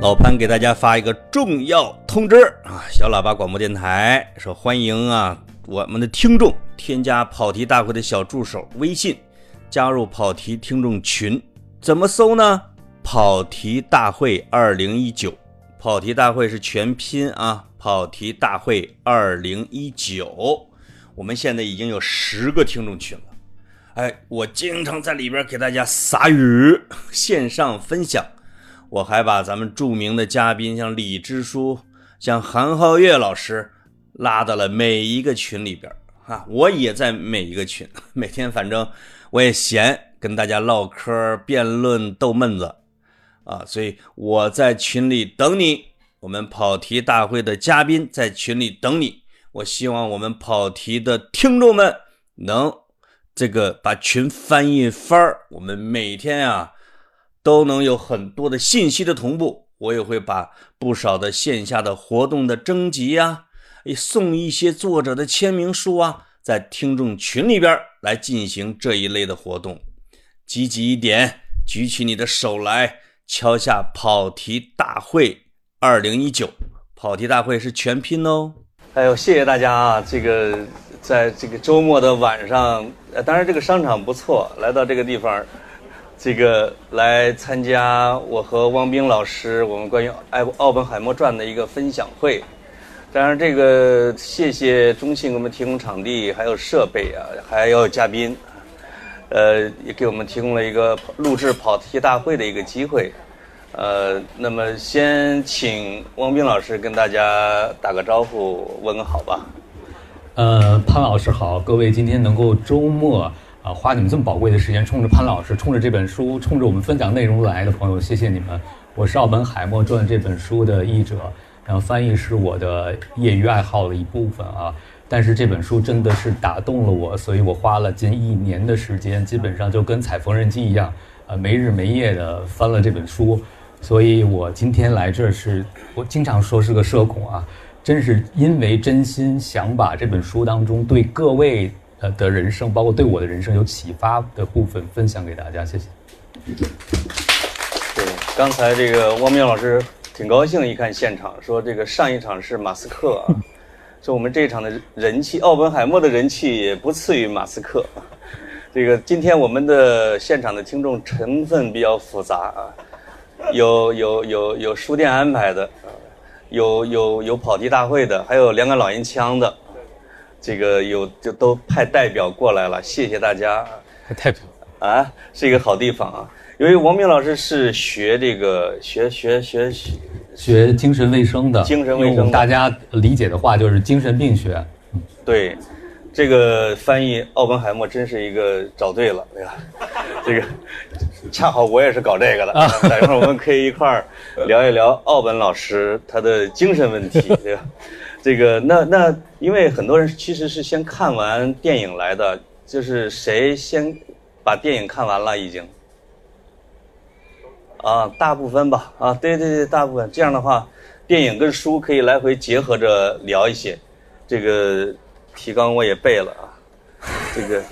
老潘给大家发一个重要通知啊！小喇叭广播电台说欢迎啊，我们的听众添加跑题大会的小助手微信，加入跑题听众群。怎么搜呢？跑题大会二零一九，跑题大会是全拼啊！跑题大会二零一九，我们现在已经有十个听众群了。哎，我经常在里边给大家撒语，线上分享。我还把咱们著名的嘉宾，像李支书、像韩浩月老师，拉到了每一个群里边啊。我也在每一个群，每天反正我也闲，跟大家唠嗑、辩论、逗闷子啊。所以我在群里等你，我们跑题大会的嘉宾在群里等你。我希望我们跑题的听众们能这个把群翻一番，我们每天啊。都能有很多的信息的同步，我也会把不少的线下的活动的征集呀，送一些作者的签名书啊，在听众群里边来进行这一类的活动。积极一点，举起你的手来，敲下跑题大会二零一九，跑题大会是全拼哦。哎呦，谢谢大家啊！这个在这个周末的晚上，呃，当然这个商场不错，来到这个地方。这个来参加我和汪冰老师我们关于《爱奥本海默传》的一个分享会，当然这个谢谢中信给我们提供场地，还有设备啊，还有嘉宾，呃，也给我们提供了一个录制跑题大会的一个机会，呃，那么先请汪冰老师跟大家打个招呼，问个好吧。呃，潘老师好，各位今天能够周末。啊，花你们这么宝贵的时间，冲着潘老师，冲着这本书，冲着我们分享内容来的朋友，谢谢你们。我是《奥本海默传》这本书的译者，然后翻译是我的业余爱好的一部分啊。但是这本书真的是打动了我，所以我花了近一年的时间，基本上就跟踩缝纫机一样，呃，没日没夜的翻了这本书。所以我今天来这儿是，我经常说是个社恐啊，真是因为真心想把这本书当中对各位。呃的人生，包括对我的人生有启发的部分，分享给大家，谢谢。对，刚才这个汪明老师挺高兴，一看现场，说这个上一场是马斯克，啊 说我们这一场的人气，奥本海默的人气也不次于马斯克。这个今天我们的现场的听众成分比较复杂啊，有有有有书店安排的，有有有跑题大会的，还有两杆老烟枪的。这个有就都派代表过来了，谢谢大家。代表啊，是一个好地方啊。因为王明老师是学这个学学学学学精神卫生的，精神卫生，大家理解的话就是精神病学。对，这个翻译奥本海默真是一个找对了，对吧？这个恰好我也是搞这个的，等一会儿我们可以一块儿聊一聊奥本老师他的精神问题，对吧？这个那那，因为很多人其实是先看完电影来的，就是谁先把电影看完了已经？啊，大部分吧，啊，对对对，大部分。这样的话，电影跟书可以来回结合着聊一些。这个提纲我也背了啊。这个，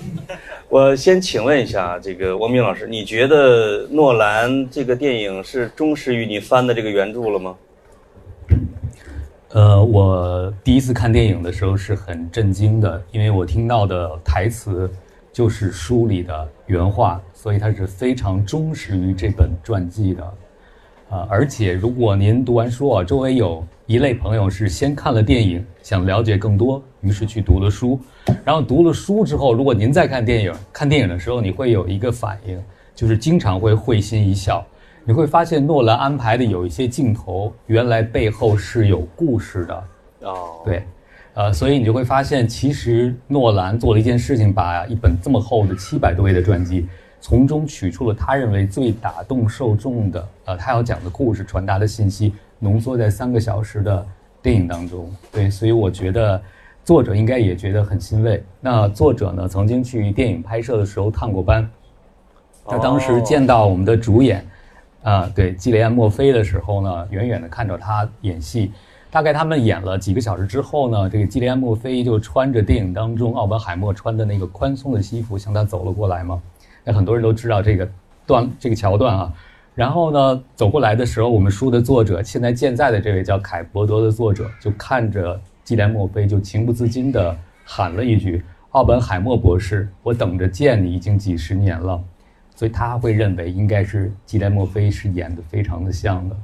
我先请问一下，这个王明老师，你觉得诺兰这个电影是忠实于你翻的这个原著了吗？呃，我第一次看电影的时候是很震惊的，因为我听到的台词就是书里的原话，所以它是非常忠实于这本传记的。啊，而且如果您读完书啊，周围有一类朋友是先看了电影，想了解更多，于是去读了书，然后读了书之后，如果您再看电影，看电影的时候你会有一个反应，就是经常会会心一笑。你会发现诺兰安排的有一些镜头，原来背后是有故事的。哦，对，呃，所以你就会发现，其实诺兰做了一件事情，把一本这么厚的七百多页的传记，从中取出了他认为最打动受众的，呃，他要讲的故事、传达的信息，浓缩在三个小时的电影当中。对，所以我觉得作者应该也觉得很欣慰。那作者呢，曾经去电影拍摄的时候探过班，他当时见到我们的主演。啊，对，基雷安·墨菲的时候呢，远远的看着他演戏，大概他们演了几个小时之后呢，这个基雷安·墨菲就穿着电影当中奥本海默穿的那个宽松的西服向他走了过来嘛。那很多人都知道这个段这个桥段啊，然后呢，走过来的时候，我们书的作者，现在健在的这位叫凯伯多的作者，就看着基连墨菲，就情不自禁地喊了一句：“奥本海默博士，我等着见你已经几十年了。”所以他会认为应该是基连墨菲是演的非常的像的。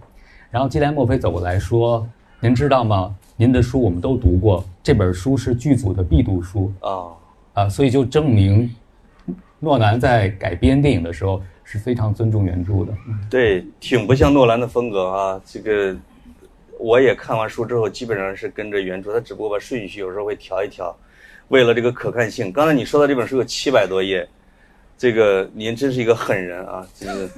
然后基连墨菲走过来说：“您知道吗？您的书我们都读过，这本书是剧组的必读书啊啊，所以就证明诺兰在改编电影的时候。”是非常尊重原著的，对，挺不像诺兰的风格啊。这个我也看完书之后，基本上是跟着原著，他只不过把顺序有时候会调一调，为了这个可看性。刚才你说的这本书有七百多页，这个您真是一个狠人啊！这个，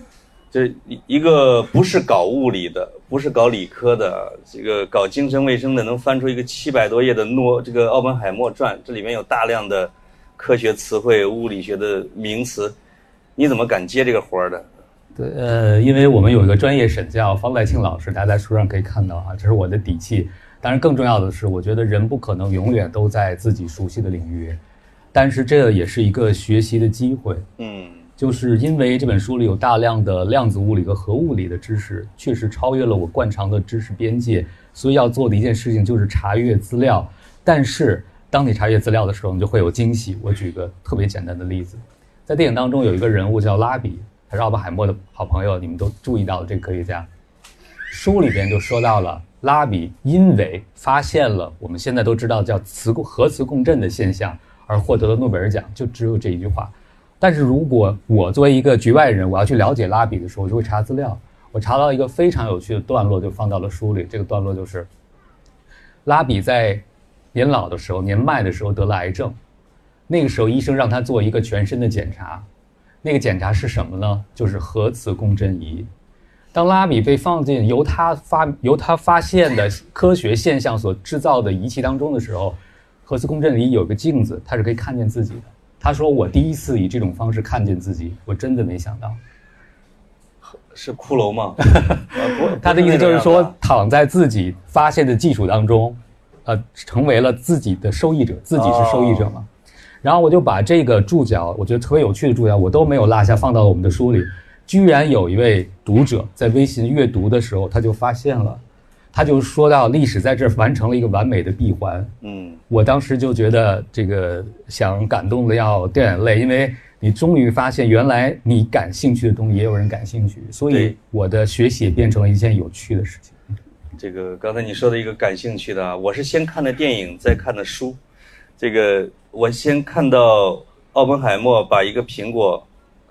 这一个不是搞物理的，不是搞理科的，这个搞精神卫生的，能翻出一个七百多页的诺这个奥本海默传，这里面有大量的科学词汇、物理学的名词。你怎么敢接这个活儿的？对，呃，因为我们有一个专业审教，方代庆老师，大家在书上可以看到啊，这是我的底气。当然，更重要的是，我觉得人不可能永远都在自己熟悉的领域，但是这也是一个学习的机会。嗯，就是因为这本书里有大量的量子物理和核物理的知识，确实超越了我惯常的知识边界，所以要做的一件事情就是查阅资料。但是，当你查阅资料的时候，你就会有惊喜。我举个特别简单的例子。在电影当中有一个人物叫拉比，他是奥本海默的好朋友，你们都注意到了这个科学家。书里边就说到了拉比因为发现了我们现在都知道叫磁共核磁共振的现象而获得了诺贝尔奖，就只有这一句话。但是如果我作为一个局外人，我要去了解拉比的时候，我就会查资料。我查到一个非常有趣的段落，就放到了书里。这个段落就是拉比在年老的时候，年迈的时候得了癌症。那个时候，医生让他做一个全身的检查，那个检查是什么呢？就是核磁共振仪。当拉比被放进由他发由他发现的科学现象所制造的仪器当中的时候，核磁共振里有个镜子，它是可以看见自己的。他说：“我第一次以这种方式看见自己，我真的没想到。”是骷髅吗？他的意思就是说，躺在自己发现的技术当中，呃，成为了自己的受益者，自己是受益者嘛。然后我就把这个注脚，我觉得特别有趣的注脚，我都没有落下，放到了我们的书里。居然有一位读者在微信阅读的时候，他就发现了，他就说到历史在这儿完成了一个完美的闭环。嗯，我当时就觉得这个想感动的要掉眼泪，因为你终于发现原来你感兴趣的东西也有人感兴趣，所以我的学习也变成了一件有趣的事情。这个刚才你说的一个感兴趣的，我是先看的电影，再看的书，这个。我先看到奥本海默把一个苹果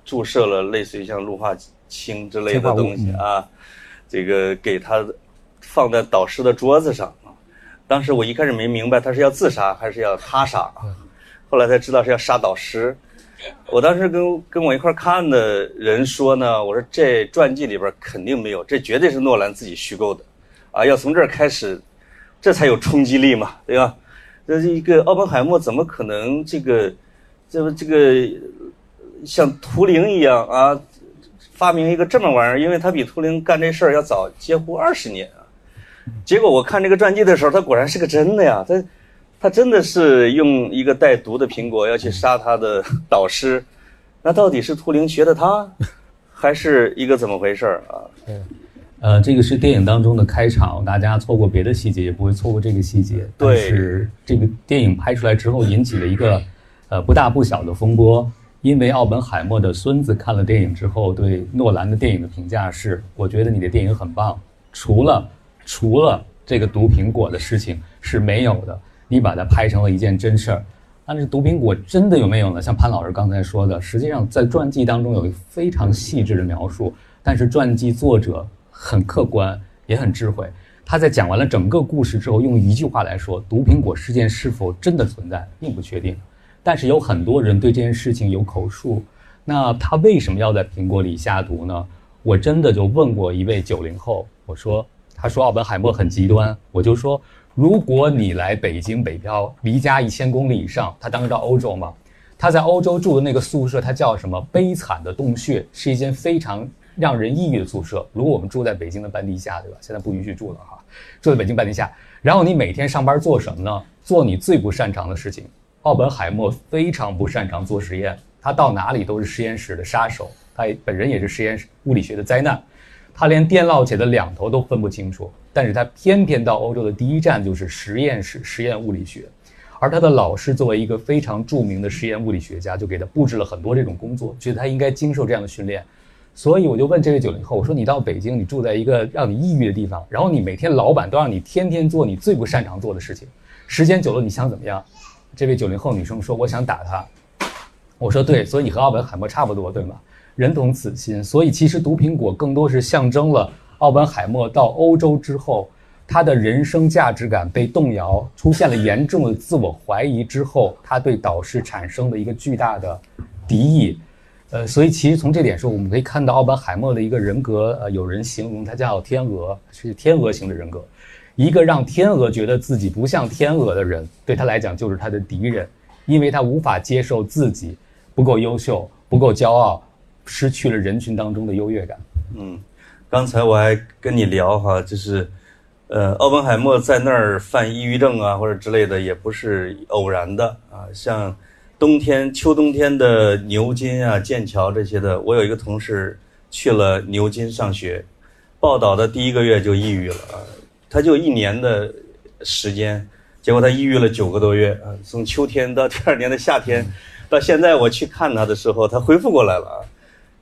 注射了类似于像氯化氢之类的东西啊，这个给他放在导师的桌子上啊。当时我一开始没明白他是要自杀还是要他杀，后来才知道是要杀导师。我当时跟跟我一块看的人说呢，我说这传记里边肯定没有，这绝对是诺兰自己虚构的啊，要从这儿开始，这才有冲击力嘛，对吧？这是一个奥本海默，怎么可能这个，这个这个像图灵一样啊，发明一个这么玩意儿？因为他比图灵干这事儿要早几乎二十年啊。结果我看这个传记的时候，他果然是个真的呀，他他真的是用一个带毒的苹果要去杀他的导师，那到底是图灵学的他，还是一个怎么回事儿啊？呃，这个是电影当中的开场，大家错过别的细节也不会错过这个细节。对是这个电影拍出来之后，引起了一个呃不大不小的风波，因为奥本海默的孙子看了电影之后，对诺兰的电影的评价是：我觉得你的电影很棒，除了除了这个毒苹果的事情是没有的，你把它拍成了一件真事儿。但是毒苹果真的有没有呢？像潘老师刚才说的，实际上在传记当中有一个非常细致的描述，但是传记作者。很客观，也很智慧。他在讲完了整个故事之后，用一句话来说：“毒苹果事件是否真的存在，并不确定。但是有很多人对这件事情有口述。那他为什么要在苹果里下毒呢？我真的就问过一位九零后，我说：“他说奥本海默很极端。”我就说：“如果你来北京北漂，离家一千公里以上，他当时到欧洲嘛？他在欧洲住的那个宿舍，他叫什么？悲惨的洞穴，是一间非常……”让人抑郁的宿舍。如果我们住在北京的半地下，对吧？现在不允许住了哈。住在北京半地下，然后你每天上班做什么呢？做你最不擅长的事情。奥本海默非常不擅长做实验，他到哪里都是实验室的杀手，他本人也是实验室物理学的灾难。他连电烙铁的两头都分不清楚，但是他偏偏到欧洲的第一站就是实验室实验物理学，而他的老师作为一个非常著名的实验物理学家，就给他布置了很多这种工作，觉得他应该经受这样的训练。所以我就问这位九零后，我说你到北京，你住在一个让你抑郁的地方，然后你每天老板都让你天天做你最不擅长做的事情，时间久了你想怎么样？这位九零后女生说我想打他。我说对，所以你和奥本海默差不多，对吗？人同此心，所以其实毒苹果更多是象征了奥本海默到欧洲之后，他的人生价值感被动摇，出现了严重的自我怀疑之后，他对导师产生的一个巨大的敌意。呃，所以其实从这点说，我们可以看到奥本海默的一个人格，呃，有人形容他叫天鹅，是天鹅型的人格，一个让天鹅觉得自己不像天鹅的人，对他来讲就是他的敌人，因为他无法接受自己不够优秀、不够骄傲。失去了人群当中的优越感。嗯，刚才我还跟你聊哈，就是，呃，奥本海默在那儿犯抑郁症啊，或者之类的，也不是偶然的啊。像冬天、秋冬天的牛津啊、剑桥这些的，我有一个同事去了牛津上学，报道的第一个月就抑郁了啊，他就一年的时间，结果他抑郁了九个多月啊，从秋天到第二年的夏天，到现在我去看他的时候，他恢复过来了啊。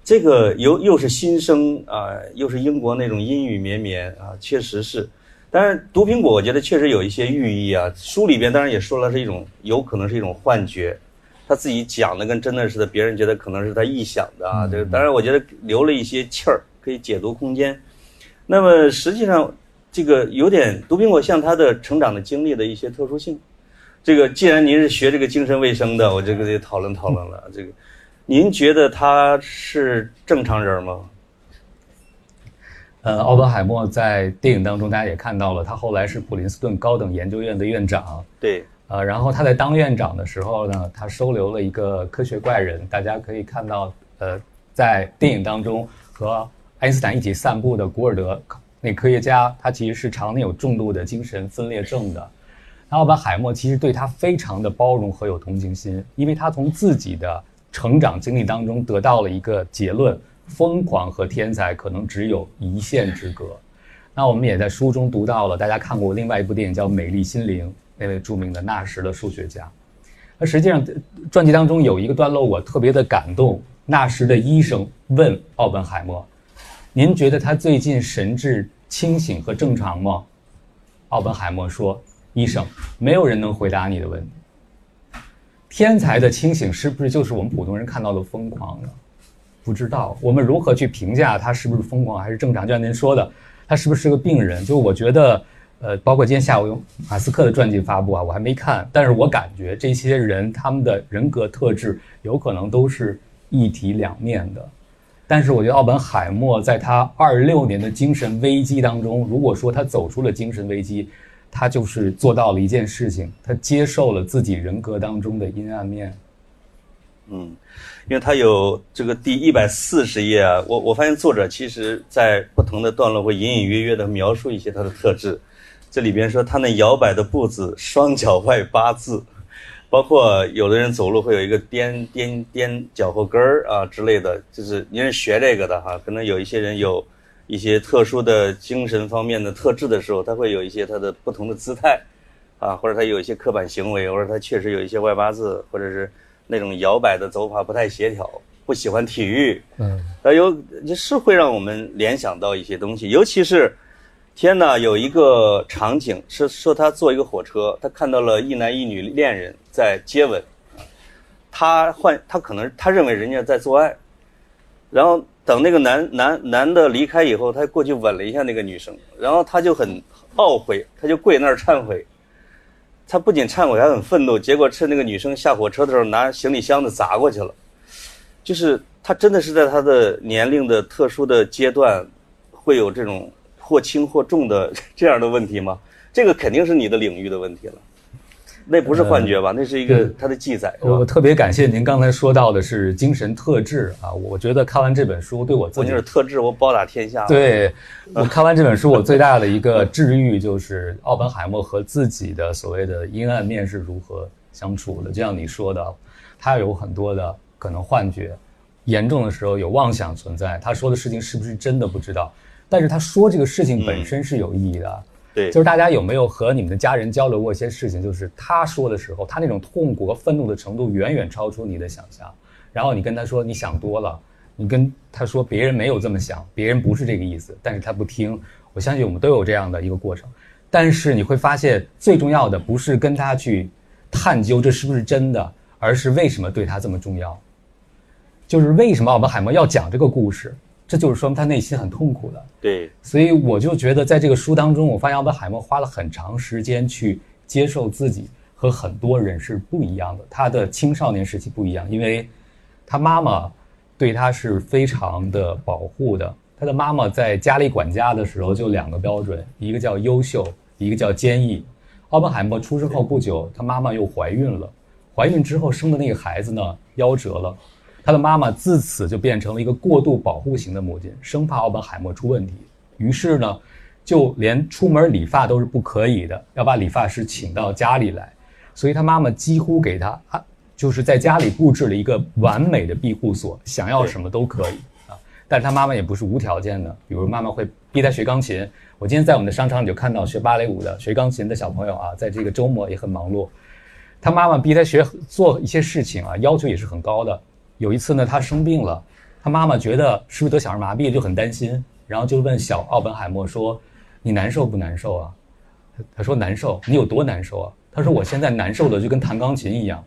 这个又又是新生啊，又是英国那种阴雨绵绵啊，确实是。但是毒苹果，我觉得确实有一些寓意啊。书里边当然也说了是一种，有可能是一种幻觉，他自己讲的跟真的似的，别人觉得可能是他臆想的啊。这个当然，我觉得留了一些气儿，可以解读空间。那么实际上，这个有点毒苹果像他的成长的经历的一些特殊性。这个既然您是学这个精神卫生的，我这个得讨论讨论了这个。您觉得他是正常人吗？呃，奥本海默在电影当中，大家也看到了，他后来是普林斯顿高等研究院的院长。对。呃，然后他在当院长的时候呢，他收留了一个科学怪人。大家可以看到，呃，在电影当中和爱因斯坦一起散步的古尔德那科学家，他其实是常年有重度的精神分裂症的。奥本海默其实对他非常的包容和有同情心，因为他从自己的。成长经历当中得到了一个结论：疯狂和天才可能只有一线之隔。那我们也在书中读到了，大家看过另外一部电影叫《美丽心灵》，那位著名的纳什的数学家。那实际上，传记当中有一个段落我特别的感动。纳什的医生问奥本海默：“您觉得他最近神志清醒和正常吗？”奥本海默说：“医生，没有人能回答你的问题。”天才的清醒是不是就是我们普通人看到的疯狂呢？不知道，我们如何去评价他是不是疯狂还是正常？就像您说的，他是不是个病人？就我觉得，呃，包括今天下午有马斯克的传记发布啊，我还没看，但是我感觉这些人他们的人格特质有可能都是一体两面的。但是我觉得奥本海默在他二六年的精神危机当中，如果说他走出了精神危机。他就是做到了一件事情，他接受了自己人格当中的阴暗面。嗯，因为他有这个第一百四十页啊，我我发现作者其实在不同的段落会隐隐约约的描述一些他的特质。这里边说他那摇摆的步子，双脚外八字，包括有的人走路会有一个颠颠颠脚后跟儿啊之类的，就是您是学这个的哈，可能有一些人有。一些特殊的精神方面的特质的时候，他会有一些他的不同的姿态，啊，或者他有一些刻板行为，或者他确实有一些外八字，或者是那种摇摆的走法不太协调，不喜欢体育，嗯，那有是会让我们联想到一些东西，尤其是天呐，有一个场景是说他坐一个火车，他看到了一男一女恋人在接吻，他换他可能他认为人家在做爱，然后。等那个男男男的离开以后，他过去吻了一下那个女生，然后他就很懊悔，他就跪那儿忏悔。他不仅忏悔，还很愤怒。结果趁那个女生下火车的时候，拿行李箱子砸过去了。就是他真的是在他的年龄的特殊的阶段，会有这种或轻或重的这样的问题吗？这个肯定是你的领域的问题了。那不是幻觉吧？那是一个他的记载。我特别感谢您刚才说到的是精神特质啊！我觉得看完这本书对我自己是特质，我包打天下。对我看完这本书，我最大的一个治愈就是奥本海默和自己的所谓的阴暗面是如何相处的。就像你说的，他有很多的可能幻觉，严重的时候有妄想存在。他说的事情是不是真的不知道？但是他说这个事情本身是有意义的。对，就是大家有没有和你们的家人交流过一些事情？就是他说的时候，他那种痛苦和愤怒的程度远远超出你的想象。然后你跟他说你想多了，你跟他说别人没有这么想，别人不是这个意思，但是他不听。我相信我们都有这样的一个过程。但是你会发现，最重要的不是跟他去探究这是不是真的，而是为什么对他这么重要。就是为什么我们海默要讲这个故事？这就是说明他内心很痛苦的。对，所以我就觉得在这个书当中，我发现奥本海默花了很长时间去接受自己和很多人是不一样的。他的青少年时期不一样，因为他妈妈对他是非常的保护的。他的妈妈在家里管家的时候就两个标准，一个叫优秀，一个叫坚毅。奥本海默出生后不久，他妈妈又怀孕了，怀孕之后生的那个孩子呢，夭折了。他的妈妈自此就变成了一个过度保护型的母亲，生怕奥本海默出问题。于是呢，就连出门理发都是不可以的，要把理发师请到家里来。所以他妈妈几乎给他啊，就是在家里布置了一个完美的庇护所，想要什么都可以啊。但是他妈妈也不是无条件的，比如妈妈会逼他学钢琴。我今天在我们的商场里就看到学芭蕾舞的、学钢琴的小朋友啊，在这个周末也很忙碌。他妈妈逼他学做一些事情啊，要求也是很高的。有一次呢，他生病了，他妈妈觉得是不是得小儿麻痹，就很担心，然后就问小奥本海默说：“你难受不难受啊？”他说：“难受。”你有多难受啊？他说：“我现在难受的就跟弹钢琴一样。”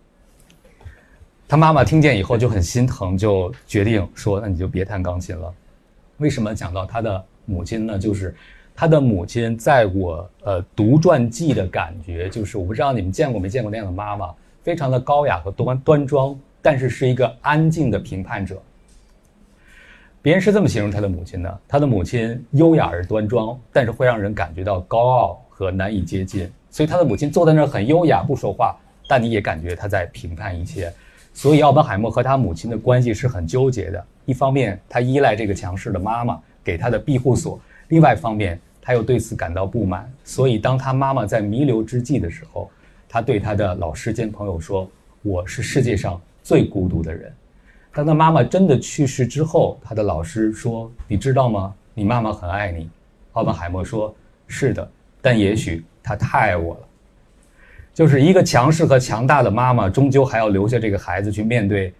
他妈妈听见以后就很心疼，就决定说：“那你就别弹钢琴了。”为什么讲到他的母亲呢？就是他的母亲在我呃读传记的感觉，就是我不知道你们见过没见过那样的妈妈，非常的高雅和端端庄。但是是一个安静的评判者。别人是这么形容他的母亲的：他的母亲优雅而端庄，但是会让人感觉到高傲和难以接近。所以他的母亲坐在那儿很优雅，不说话，但你也感觉他在评判一切。所以奥本海默和他母亲的关系是很纠结的。一方面，他依赖这个强势的妈妈给他的庇护所；另外一方面，他又对此感到不满。所以，当他妈妈在弥留之际的时候，他对他的老师兼朋友说：“我是世界上。”最孤独的人，当他妈妈真的去世之后，他的老师说：“你知道吗？你妈妈很爱你。”奥本海默说：“是的，但也许她太爱我了。”就是一个强势和强大的妈妈，终究还要留下这个孩子去面对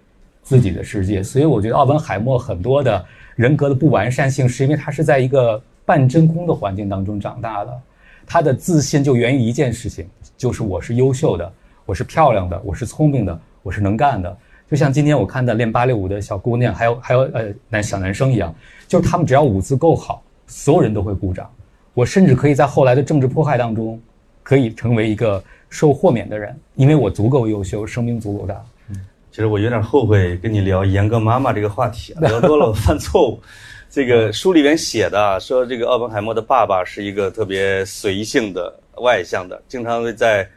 自己的世界。所以，我觉得奥本海默很多的人格的不完善性，是因为他是在一个半真空的环境当中长大的。他的自信就源于一件事情，就是我是优秀的，我是漂亮的，我是聪明的。我是能干的，就像今天我看的练芭蕾舞的小姑娘，还有还有呃男小男生一样，就是他们只要舞姿够好，所有人都会鼓掌。我甚至可以在后来的政治迫害当中，可以成为一个受豁免的人，因为我足够优秀，声名足够大。嗯，其实我有点后悔跟你聊严格妈妈这个话题，聊多了我犯错误。这个书里面写的说，这个奥本海默的爸爸是一个特别随性的、外向的，经常会在。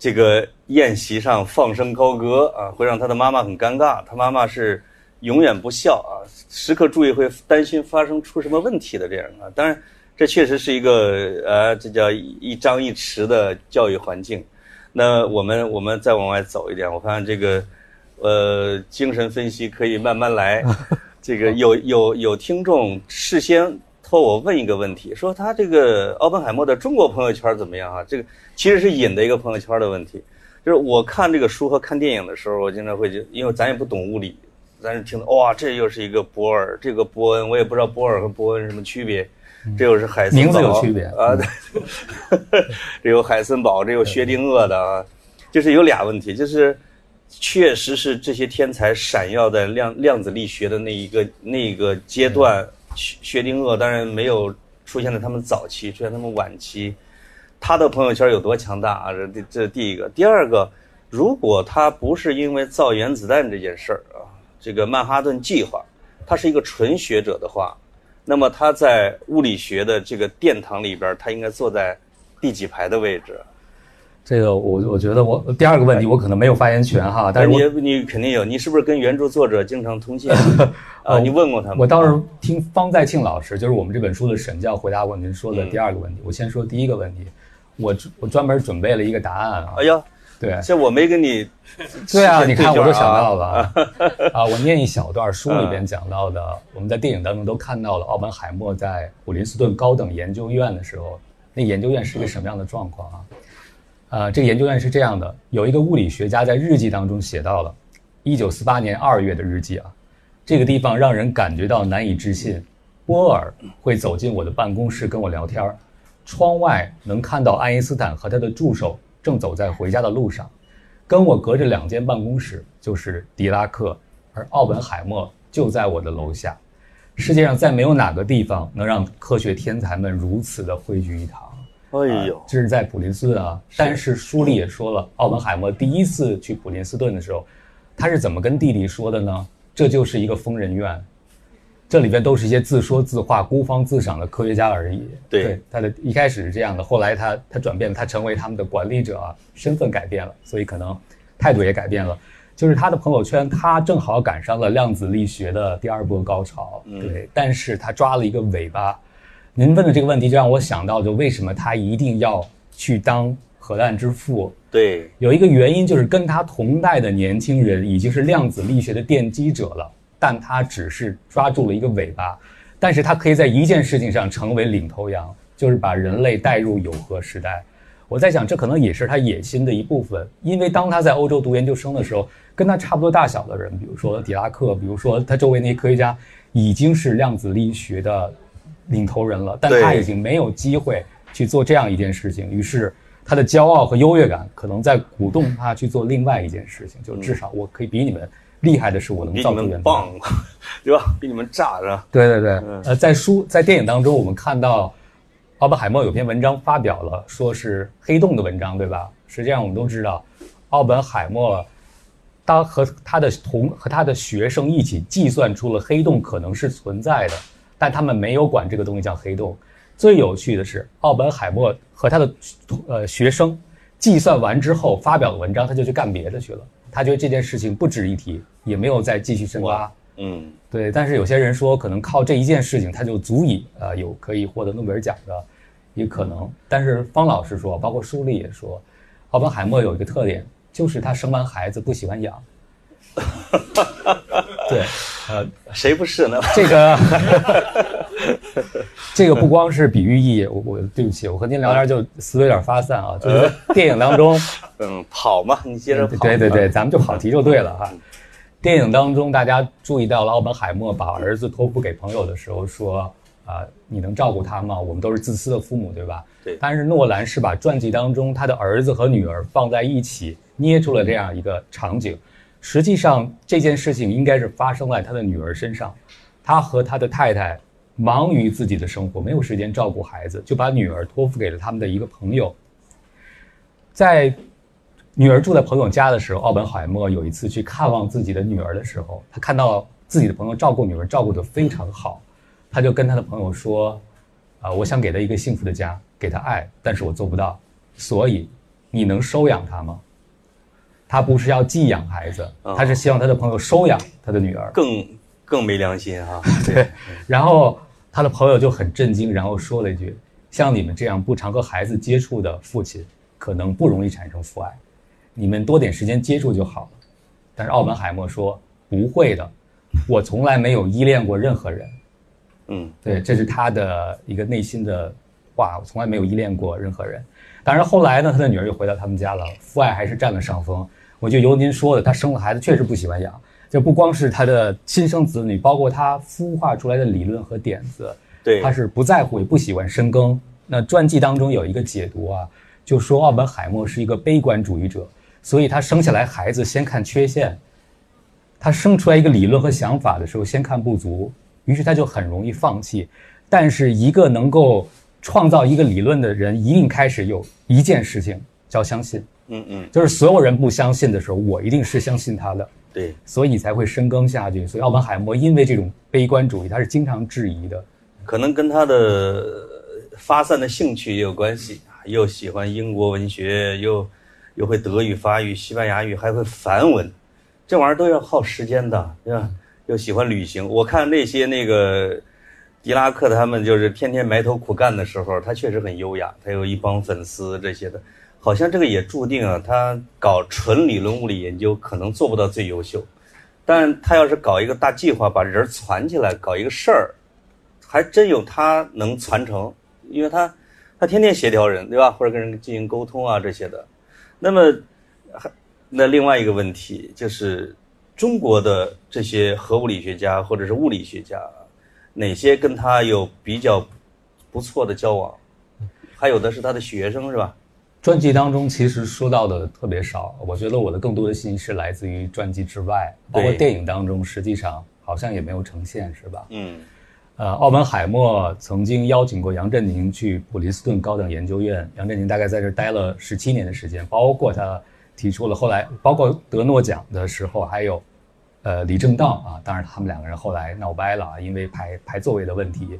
这个宴席上放声高歌啊，会让他的妈妈很尴尬。他妈妈是永远不笑啊，时刻注意会担心发生出什么问题的这样啊。当然，这确实是一个呃，这叫一张一弛的教育环境。那我们我们再往外走一点，我发现这个呃，精神分析可以慢慢来。这个有有有听众事先。托我问一个问题，说他这个奥本海默的中国朋友圈怎么样啊？这个其实是引的一个朋友圈的问题，就是我看这个书和看电影的时候，我经常会就因为咱也不懂物理，咱是听到哇，这又是一个波尔，这个波恩，我也不知道波尔和波恩什么区别，这又是海森堡，名字有区别啊，这有海森堡，这有薛定谔的啊，就是有俩问题，就是确实是这些天才闪耀在量量子力学的那一个那个阶段。薛定谔当然没有出现在他们早期，出现他们晚期。他的朋友圈有多强大啊？这这这第一个。第二个，如果他不是因为造原子弹这件事儿啊，这个曼哈顿计划，他是一个纯学者的话，那么他在物理学的这个殿堂里边，他应该坐在第几排的位置？这个我我觉得我第二个问题我可能没有发言权哈，但是你你肯定有，你是不是跟原著作者经常通信啊？你问过他吗？我倒是听方在庆老师，就是我们这本书的审教回答过您说的第二个问题。我先说第一个问题，我我专门准备了一个答案啊。哎呀，对，这我没跟你。对啊，你看我都想到了 啊！我念一小段书里边讲到的，我们在电影当中都看到了奥本海默在普林斯顿高等研究院的时候，那研究院是一个什么样的状况啊？呃，这个研究院是这样的，有一个物理学家在日记当中写到了，一九四八年二月的日记啊，这个地方让人感觉到难以置信。波尔会走进我的办公室跟我聊天窗外能看到爱因斯坦和他的助手正走在回家的路上，跟我隔着两间办公室就是狄拉克，而奥本海默就在我的楼下。世界上再没有哪个地方能让科学天才们如此的汇聚一堂。哎呦，这是在普林斯顿啊！但是书里也说了，奥本海默第一次去普林斯顿的时候，他是怎么跟弟弟说的呢？这就是一个疯人院，这里边都是一些自说自话、孤芳自赏的科学家而已。对，他的一开始是这样的，后来他他转变了，他成为他们的管理者啊，身份改变了，所以可能态度也改变了。就是他的朋友圈，他正好赶上了量子力学的第二波高潮。对，但是他抓了一个尾巴。您问的这个问题就让我想到，就为什么他一定要去当核弹之父？对，有一个原因就是跟他同代的年轻人已经是量子力学的奠基者了，但他只是抓住了一个尾巴，但是他可以在一件事情上成为领头羊，就是把人类带入有核时代。我在想，这可能也是他野心的一部分，因为当他在欧洲读研究生的时候，跟他差不多大小的人，比如说狄拉克，比如说他周围那些科学家，已经是量子力学的。领头人了，但他已经没有机会去做这样一件事情。于是，他的骄傲和优越感可能在鼓动他去做另外一件事情，就至少我可以比你们厉害的是，我能造出源棒，对吧？比你们炸是吧？对对对。呃，在书在电影当中，我们看到奥本海默有篇文章发表了，说是黑洞的文章，对吧？实际上我们都知道，奥本海默当和他的同和他的学生一起计算出了黑洞可能是存在的。但他们没有管这个东西叫黑洞。最有趣的是，奥本海默和他的呃学生计算完之后发表的文章，他就去干别的去了。他觉得这件事情不值一提，也没有再继续深挖。嗯，对。但是有些人说，可能靠这一件事情，他就足以呃有可以获得诺贝尔奖的一个可能。但是方老师说，包括书里也说，奥本海默有一个特点，就是他生完孩子不喜欢养。对，呃，谁不是呢？这个，这个不光是比喻意义。我我对不起，我和您聊天就思维有点发散啊。就是电影当中，嗯，跑嘛，你接着跑。对对对，咱们就跑题就对了哈。电影当中，大家注意到了奥本海默把儿子托付给朋友的时候说：“啊，你能照顾他吗？我们都是自私的父母，对吧？”对。但是诺兰是把传记当中他的儿子和女儿放在一起，捏出了这样一个场景。实际上这件事情应该是发生在他的女儿身上，他和他的太太忙于自己的生活，没有时间照顾孩子，就把女儿托付给了他们的一个朋友。在女儿住在朋友家的时候，奥本海默有一次去看望自己的女儿的时候，他看到自己的朋友照顾女儿照顾得非常好，他就跟他的朋友说：“啊，我想给她一个幸福的家，给她爱，但是我做不到，所以你能收养她吗？”他不是要寄养孩子，他是希望他的朋友收养他的女儿，更更没良心哈。对，然后他的朋友就很震惊，然后说了一句：“像你们这样不常和孩子接触的父亲，可能不容易产生父爱，你们多点时间接触就好了。”但是奥本海默说：“不会的，我从来没有依恋过任何人。”嗯，对，这是他的一个内心的话，我从来没有依恋过任何人。当然后来呢，他的女儿又回到他们家了，父爱还是占了上风。我就由您说的，他生了孩子确实不喜欢养，就不光是他的亲生子女，包括他孵化出来的理论和点子，对，他是不在乎也不喜欢深耕。那传记当中有一个解读啊，就说奥本海默是一个悲观主义者，所以他生下来孩子先看缺陷，他生出来一个理论和想法的时候先看不足，于是他就很容易放弃。但是一个能够创造一个理论的人，一定开始有一件事情叫相信。嗯嗯，就是所有人不相信的时候，我一定是相信他的，对，所以才会深耕下去。所以奥本海默因为这种悲观主义，他是经常质疑的，可能跟他的发散的兴趣也有关系又喜欢英国文学，又又会德语、法语、西班牙语，还会梵文，这玩意儿都要耗时间的，对吧？又喜欢旅行，我看那些那个狄拉克他们就是天天埋头苦干的时候，他确实很优雅，他有一帮粉丝这些的。好像这个也注定啊，他搞纯理论物理研究可能做不到最优秀，但他要是搞一个大计划，把人攒起来搞一个事儿，还真有他能传承，因为他他天天协调人，对吧？或者跟人进行沟通啊这些的。那么还那另外一个问题就是中国的这些核物理学家或者是物理学家，哪些跟他有比较不错的交往？还有的是他的学生，是吧？传记当中其实说到的特别少，我觉得我的更多的信息是来自于传记之外，包括电影当中，实际上好像也没有呈现，是吧？嗯，呃，奥本海默曾经邀请过杨振宁去普林斯顿高等研究院，杨振宁大概在这待了十七年的时间，包括他提出了后来，包括得诺奖的时候，还有，呃，李政道啊，当然他们两个人后来闹掰了啊，因为排排座位的问题，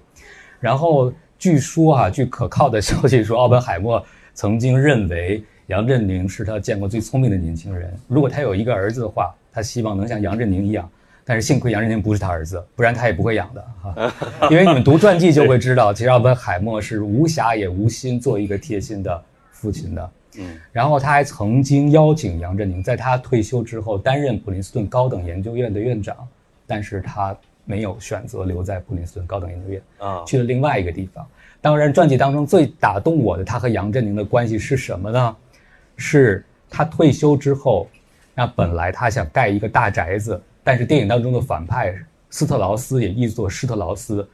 然后据说啊，据可靠的消息说，奥本海默。曾经认为杨振宁是他见过最聪明的年轻人。如果他有一个儿子的话，他希望能像杨振宁一样。但是幸亏杨振宁不是他儿子，不然他也不会养的哈。因为你们读传记就会知道，其实奥本海默是无暇也无心做一个贴心的父亲的。嗯。然后他还曾经邀请杨振宁在他退休之后担任普林斯顿高等研究院的院长，但是他没有选择留在普林斯顿高等研究院啊，去了另外一个地方。当然，传记当中最打动我的，他和杨振宁的关系是什么呢？是他退休之后，那本来他想盖一个大宅子，但是电影当中的反派斯特劳斯也译作施特劳斯，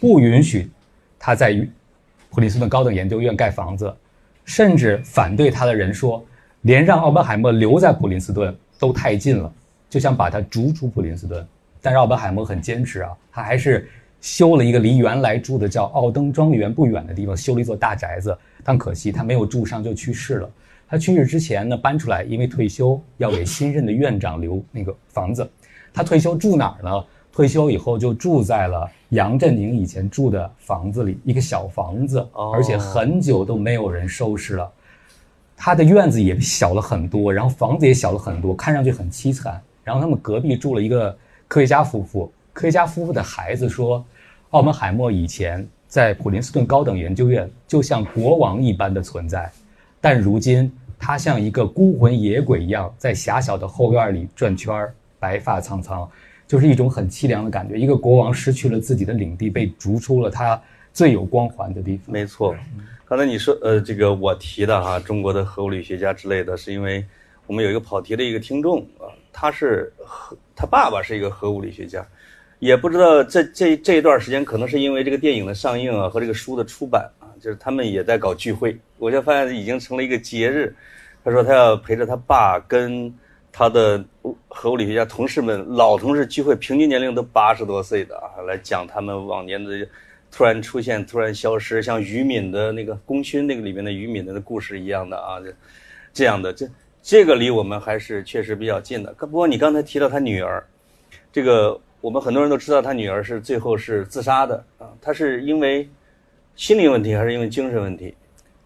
不允许他在普林斯顿高等研究院盖房子，甚至反对他的人说，连让奥本海默留在普林斯顿都太近了，就想把他逐出普林斯顿。但是奥本海默很坚持啊，他还是。修了一个离原来住的叫奥登庄园不远的地方，修了一座大宅子。但可惜他没有住上就去世了。他去世之前呢，搬出来，因为退休要给新任的院长留那个房子。他退休住哪儿呢？退休以后就住在了杨振宁以前住的房子里，一个小房子，而且很久都没有人收拾了。他的院子也小了很多，然后房子也小了很多，看上去很凄惨。然后他们隔壁住了一个科学家夫妇。科学家夫妇的孩子说：“奥本海默以前在普林斯顿高等研究院就像国王一般的存在，但如今他像一个孤魂野鬼一样，在狭小的后院里转圈儿，白发苍苍，就是一种很凄凉的感觉。一个国王失去了自己的领地，被逐出了他最有光环的地方。”没错，刚才你说，呃，这个我提的哈，中国的核物理学家之类的，是因为我们有一个跑题的一个听众啊，他是核，他爸爸是一个核物理学家。也不知道这这这一段时间，可能是因为这个电影的上映啊和这个书的出版啊，就是他们也在搞聚会。我就发现已经成了一个节日。他说他要陪着他爸跟他的核物理学家同事们老同事聚会，平均年龄都八十多岁的啊，来讲他们往年的突然出现、突然消失，像于敏的那个功勋那个里面的于敏的故事一样的啊，这样的这这个离我们还是确实比较近的。不过你刚才提到他女儿，这个。我们很多人都知道他女儿是最后是自杀的啊，他是因为心理问题还是因为精神问题？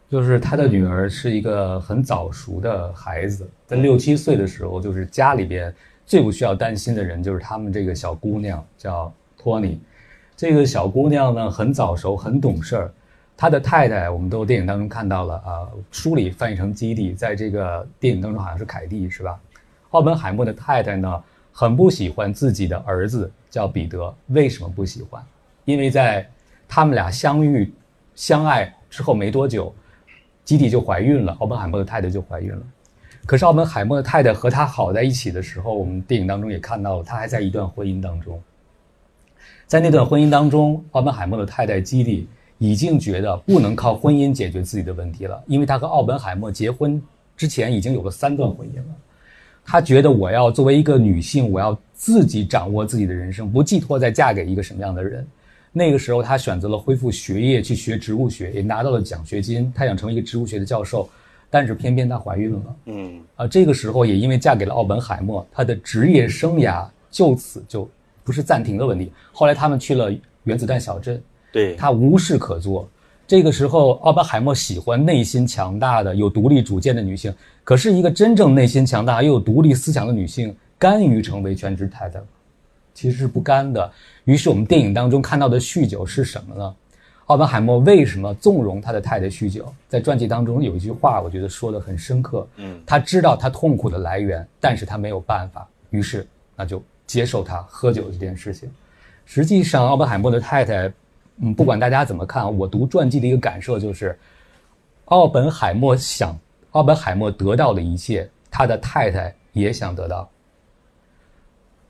就是他的女儿是一个很早熟的孩子，在六七岁的时候，就是家里边最不需要担心的人就是他们这个小姑娘叫托尼。这个小姑娘呢很早熟，很懂事儿。他的太太我们都电影当中看到了啊，书里翻译成基地，在这个电影当中好像是凯蒂是吧？奥本海默的太太呢？很不喜欢自己的儿子叫彼得，为什么不喜欢？因为在他们俩相遇、相爱之后没多久，基蒂就怀孕了，奥本海默的太太就怀孕了。可是奥本海默的太太和他好在一起的时候，我们电影当中也看到了，他还在一段婚姻当中。在那段婚姻当中，奥本海默的太太基蒂已经觉得不能靠婚姻解决自己的问题了，因为他和奥本海默结婚之前已经有了三段婚姻了。她觉得我要作为一个女性，我要自己掌握自己的人生，不寄托在嫁给一个什么样的人。那个时候，她选择了恢复学业，去学植物学，也拿到了奖学金。她想成为一个植物学的教授，但是偏偏她怀孕了。嗯，啊，这个时候也因为嫁给了奥本海默，她的职业生涯就此就不是暂停的问题。后来他们去了原子弹小镇，对她无事可做。这个时候，奥本海默喜欢内心强大的、有独立主见的女性。可是，一个真正内心强大又有独立思想的女性，甘于成为全职太太吗？其实是不甘的。于是，我们电影当中看到的酗酒是什么呢？奥本海默为什么纵容他的太太酗酒？在传记当中有一句话，我觉得说的很深刻。嗯，他知道他痛苦的来源，但是他没有办法，于是那就接受他喝酒这件事情。实际上，奥本海默的太太，嗯，不管大家怎么看，我读传记的一个感受就是，奥本海默想，奥本海默得到的一切，他的太太也想得到。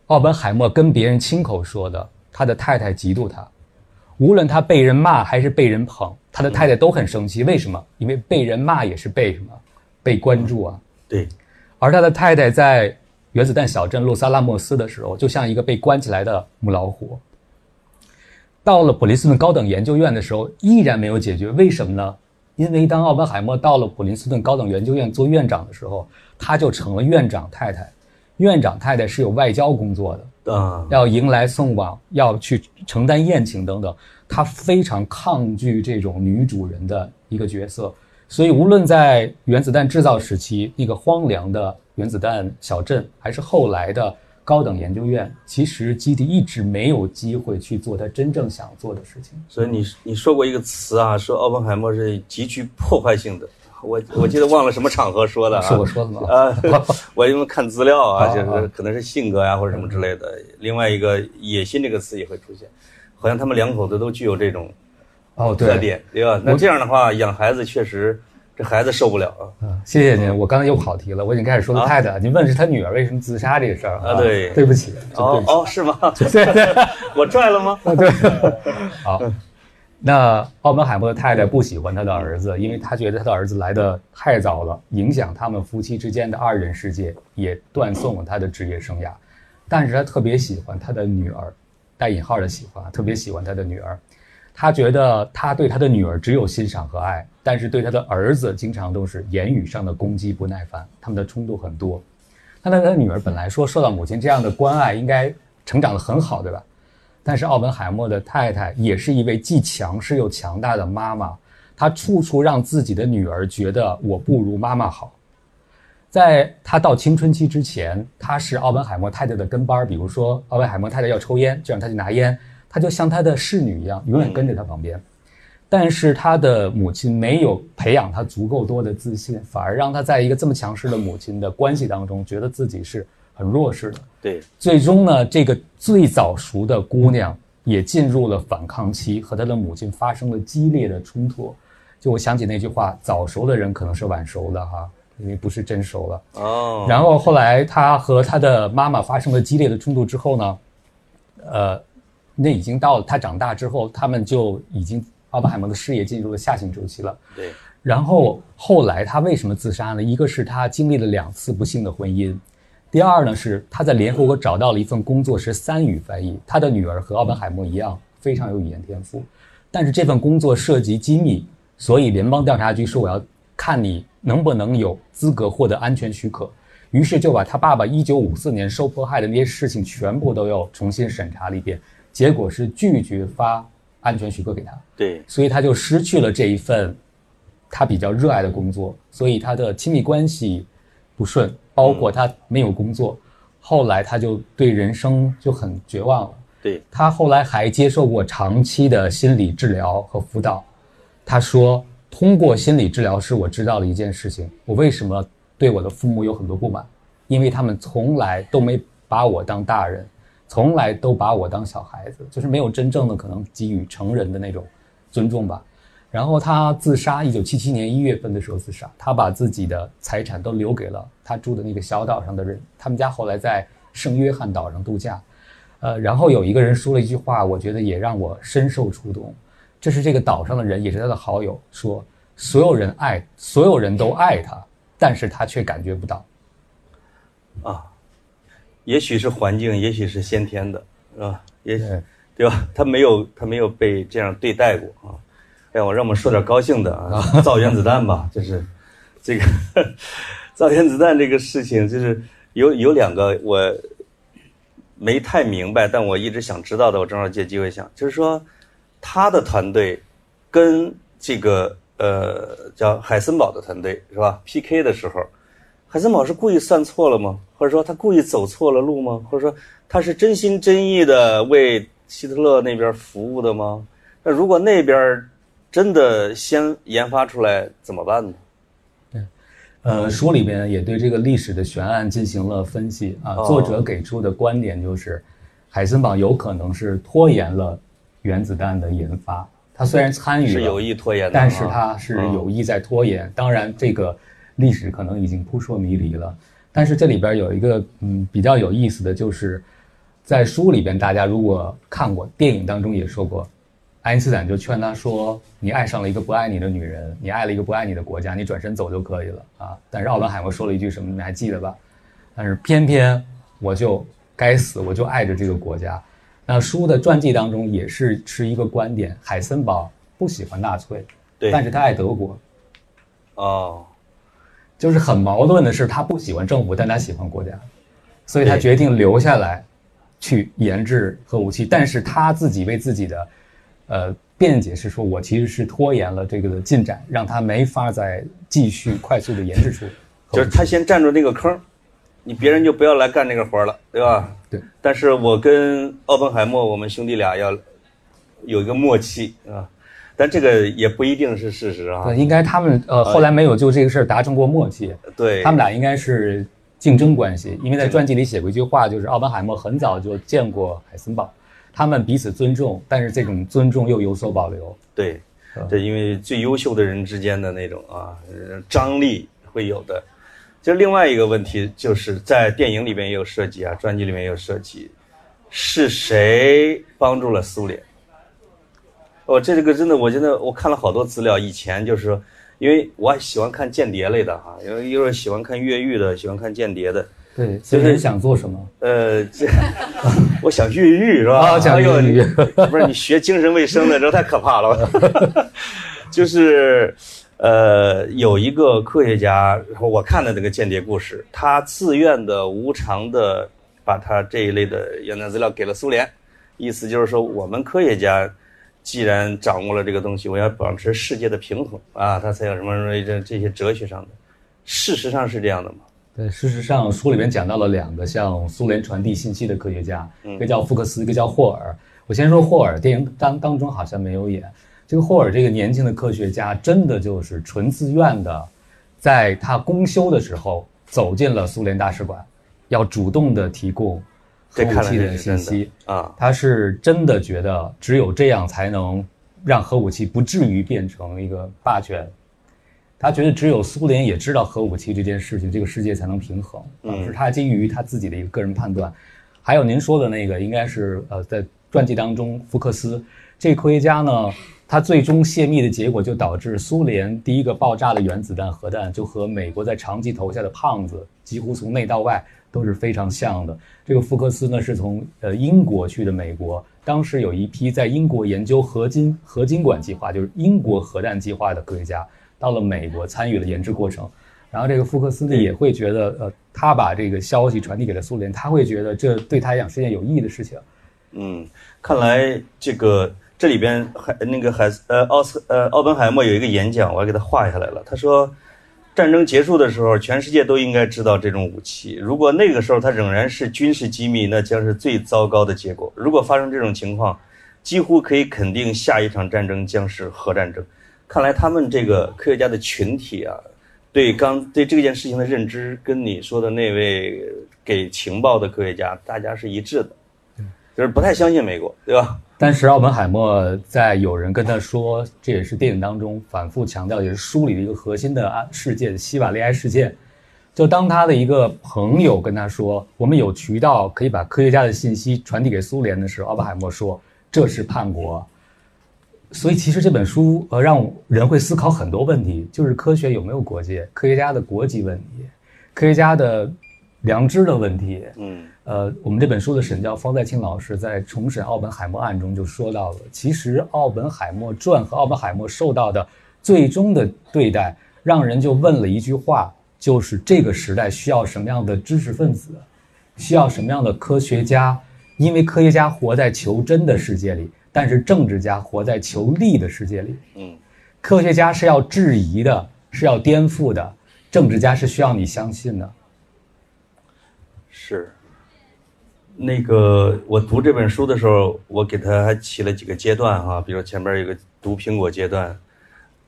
奥本海默跟别人亲口说的，他的太太嫉妒他。无论他被人骂还是被人捧，他的太太都很生气。为什么？因为被人骂也是被什么？被关注啊。对。而他的太太在原子弹小镇洛萨拉莫斯的时候，就像一个被关起来的母老虎。到了普林斯顿高等研究院的时候，依然没有解决。为什么呢？因为当奥本海默到了普林斯顿高等研究院做院长的时候，他就成了院长太太。院长太太是有外交工作的。啊，要迎来送往，要去承担宴请等等，他非常抗拒这种女主人的一个角色，所以无论在原子弹制造时期那个荒凉的原子弹小镇，还是后来的高等研究院，其实基地一直没有机会去做他真正想做的事情。所以你你说过一个词啊，说奥本海默是极具破坏性的。我 我记得忘了什么场合说的啊？是我说的吗？啊，我因为看资料啊，就是可能是性格呀或者什么之类的。另外一个野心这个词也会出现，好像他们两口子都具有这种哦特点，对吧？那这样的话养孩子确实这孩子受不了啊。谢谢您，我刚才又跑题了，我已经开始说他太太，您问是他女儿为什么自杀这个事儿啊？对，对不起。哦哦，是吗？对对，我拽了吗？对，好。那奥本海默的太太不喜欢他的儿子，因为他觉得他的儿子来的太早了，影响他们夫妻之间的二人世界，也断送了他的职业生涯。但是他特别喜欢他的女儿，带引号的喜欢，特别喜欢他的女儿。他觉得他对他的女儿只有欣赏和爱，但是对他的儿子经常都是言语上的攻击，不耐烦，他们的冲突很多。他的女儿本来说受到母亲这样的关爱，应该成长得很好，对吧？但是奥本海默的太太也是一位既强势又强大的妈妈，她处处让自己的女儿觉得我不如妈妈好。在她到青春期之前，她是奥本海默太太的跟班比如说奥本海默太太要抽烟，就让她去拿烟，她就像她的侍女一样，永远跟着她旁边。但是她的母亲没有培养她足够多的自信，反而让她在一个这么强势的母亲的关系当中，觉得自己是。很弱势的，对。最终呢，这个最早熟的姑娘也进入了反抗期，和她的母亲发生了激烈的冲突。就我想起那句话：“早熟的人可能是晚熟的，哈，因为不是真熟了。”哦。然后后来她和她的妈妈发生了激烈的冲突之后呢，呃，那已经到了他长大之后，他们就已经奥本海默的事业进入了下行周期了。对。然后后来他为什么自杀呢？一个是他经历了两次不幸的婚姻。第二呢，是他在联合国找到了一份工作，是三语翻译。他的女儿和奥本海默一样，非常有语言天赋，但是这份工作涉及机密，所以联邦调查局说我要看你能不能有资格获得安全许可。于是就把他爸爸一九五四年受迫害的那些事情全部都要重新审查了一遍，结果是拒绝发安全许可给他。对，所以他就失去了这一份他比较热爱的工作，所以他的亲密关系不顺。包括他没有工作，后来他就对人生就很绝望了。对他后来还接受过长期的心理治疗和辅导。他说，通过心理治疗是我知道了一件事情：我为什么对我的父母有很多不满，因为他们从来都没把我当大人，从来都把我当小孩子，就是没有真正的可能给予成人的那种尊重吧。然后他自杀，一九七七年一月份的时候自杀。他把自己的财产都留给了他住的那个小岛上的人。他们家后来在圣约翰岛上度假。呃，然后有一个人说了一句话，我觉得也让我深受触动。这是这个岛上的人，也是他的好友说：所有人爱，所有人都爱他，但是他却感觉不到。啊，也许是环境，也许是先天的，是吧？也许对吧？他没有，他没有被这样对待过啊。哎，我让我们说点高兴的啊，造原子弹吧，就是这个 造原子弹这个事情，就是有有两个我没太明白，但我一直想知道的，我正好借机会想，就是说他的团队跟这个呃叫海森堡的团队是吧 PK 的时候，海森堡是故意算错了吗？或者说他故意走错了路吗？或者说他是真心真意的为希特勒那边服务的吗？那如果那边真的先研发出来怎么办呢？对呃，书里边也对这个历史的悬案进行了分析啊。作者给出的观点就是，海森堡有可能是拖延了原子弹的研发。他虽然参与是有意拖延的，但是他是有意在拖延。当然，这个历史可能已经扑朔迷离了。但是这里边有一个嗯比较有意思的就是，在书里边，大家如果看过，电影当中也说过。爱因斯坦就劝他说：“你爱上了一个不爱你的女人，你爱了一个不爱你的国家，你转身走就可以了啊！”但是奥本海默说了一句什么？你还记得吧？但是偏偏我就该死，我就爱着这个国家。那书的传记当中也是持一个观点：海森堡不喜欢纳粹，对，但是他爱德国。哦，就是很矛盾的是，他不喜欢政府，但他喜欢国家，所以他决定留下来去研制核武器。但是他自己为自己的。呃，辩解是说，我其实是拖延了这个的进展，让他没法再继续快速的研制出。就是他先占住那个坑，你别人就不要来干这个活了，对吧？对。但是我跟奥本海默，我们兄弟俩要有一个默契啊，但这个也不一定是事实啊。对应该他们呃后来没有就这个事儿达成过默契。对。他们俩应该是竞争关系，因为在传记里写过一句话，就是奥本海默很早就见过海森堡。他们彼此尊重，但是这种尊重又有所保留。对，这因为最优秀的人之间的那种啊张力会有的。就另外一个问题，就是在电影里面也有涉及啊，专辑里面也有涉及，是谁帮助了苏联？哦，这个真的，我觉得我看了好多资料，以前就是说，因为我喜欢看间谍类的哈，因为又是喜欢看越狱的，喜欢看间谍的。对，就是想做什么？呃，这 我想越狱是吧？啊，想越狱，不是你学精神卫生的，这太可怕了。就是，呃，有一个科学家，我看的那个间谍故事，他自愿的、无偿的把他这一类的原子资料给了苏联，意思就是说，我们科学家既然掌握了这个东西，我要保持世界的平衡啊，他才有什么什么这这些哲学上的。事实上是这样的吗？对，事实上，书里面讲到了两个向苏联传递信息的科学家，一个叫福克斯，一个叫霍尔。我先说霍尔，电影当当中好像没有演。这个霍尔这个年轻的科学家，真的就是纯自愿的，在他公休的时候走进了苏联大使馆，要主动的提供核武器的信息啊。他是真的觉得只有这样才能让核武器不至于变成一个霸权。他觉得只有苏联也知道核武器这件事情，这个世界才能平衡。嗯，是他基于他自己的一个个人判断。还有您说的那个，应该是呃，在传记当中，福克斯这科学家呢，他最终泄密的结果就导致苏联第一个爆炸的原子弹核弹，就和美国在长崎投下的胖子几乎从内到外都是非常像的。这个福克斯呢，是从呃英国去的美国，当时有一批在英国研究合金合金管计划，就是英国核弹计划的科学家。到了美国参与了研制过程，然后这个福克斯呢也会觉得，呃，他把这个消息传递给了苏联，他会觉得这对他来讲是件有意义的事情。嗯，看来这个这里边海那个海呃奥斯呃奥本海默有一个演讲，我还给他画下来了。他说，战争结束的时候，全世界都应该知道这种武器。如果那个时候它仍然是军事机密，那将是最糟糕的结果。如果发生这种情况，几乎可以肯定下一场战争将是核战争。看来他们这个科学家的群体啊，对刚对这件事情的认知，跟你说的那位给情报的科学家，大家是一致的，就是不太相信美国，对吧？但是奥本海默在有人跟他说，这也是电影当中反复强调，也是书里的一个核心的啊事件——西瓦利埃事件。就当他的一个朋友跟他说，我们有渠道可以把科学家的信息传递给苏联的时候，奥本海默说这是叛国。所以，其实这本书呃，让人会思考很多问题，就是科学有没有国界，科学家的国籍问题，科学家的良知的问题。嗯，呃，我们这本书的审教方在清老师在重审奥本海默案中就说到了，其实《奥本海默传》和奥本海默受到的最终的对待，让人就问了一句话，就是这个时代需要什么样的知识分子，需要什么样的科学家，因为科学家活在求真的世界里。但是政治家活在求利的世界里，嗯，科学家是要质疑的，是要颠覆的，政治家是需要你相信的。是，那个我读这本书的时候，我给他还起了几个阶段哈，比如前边有个毒苹果阶段，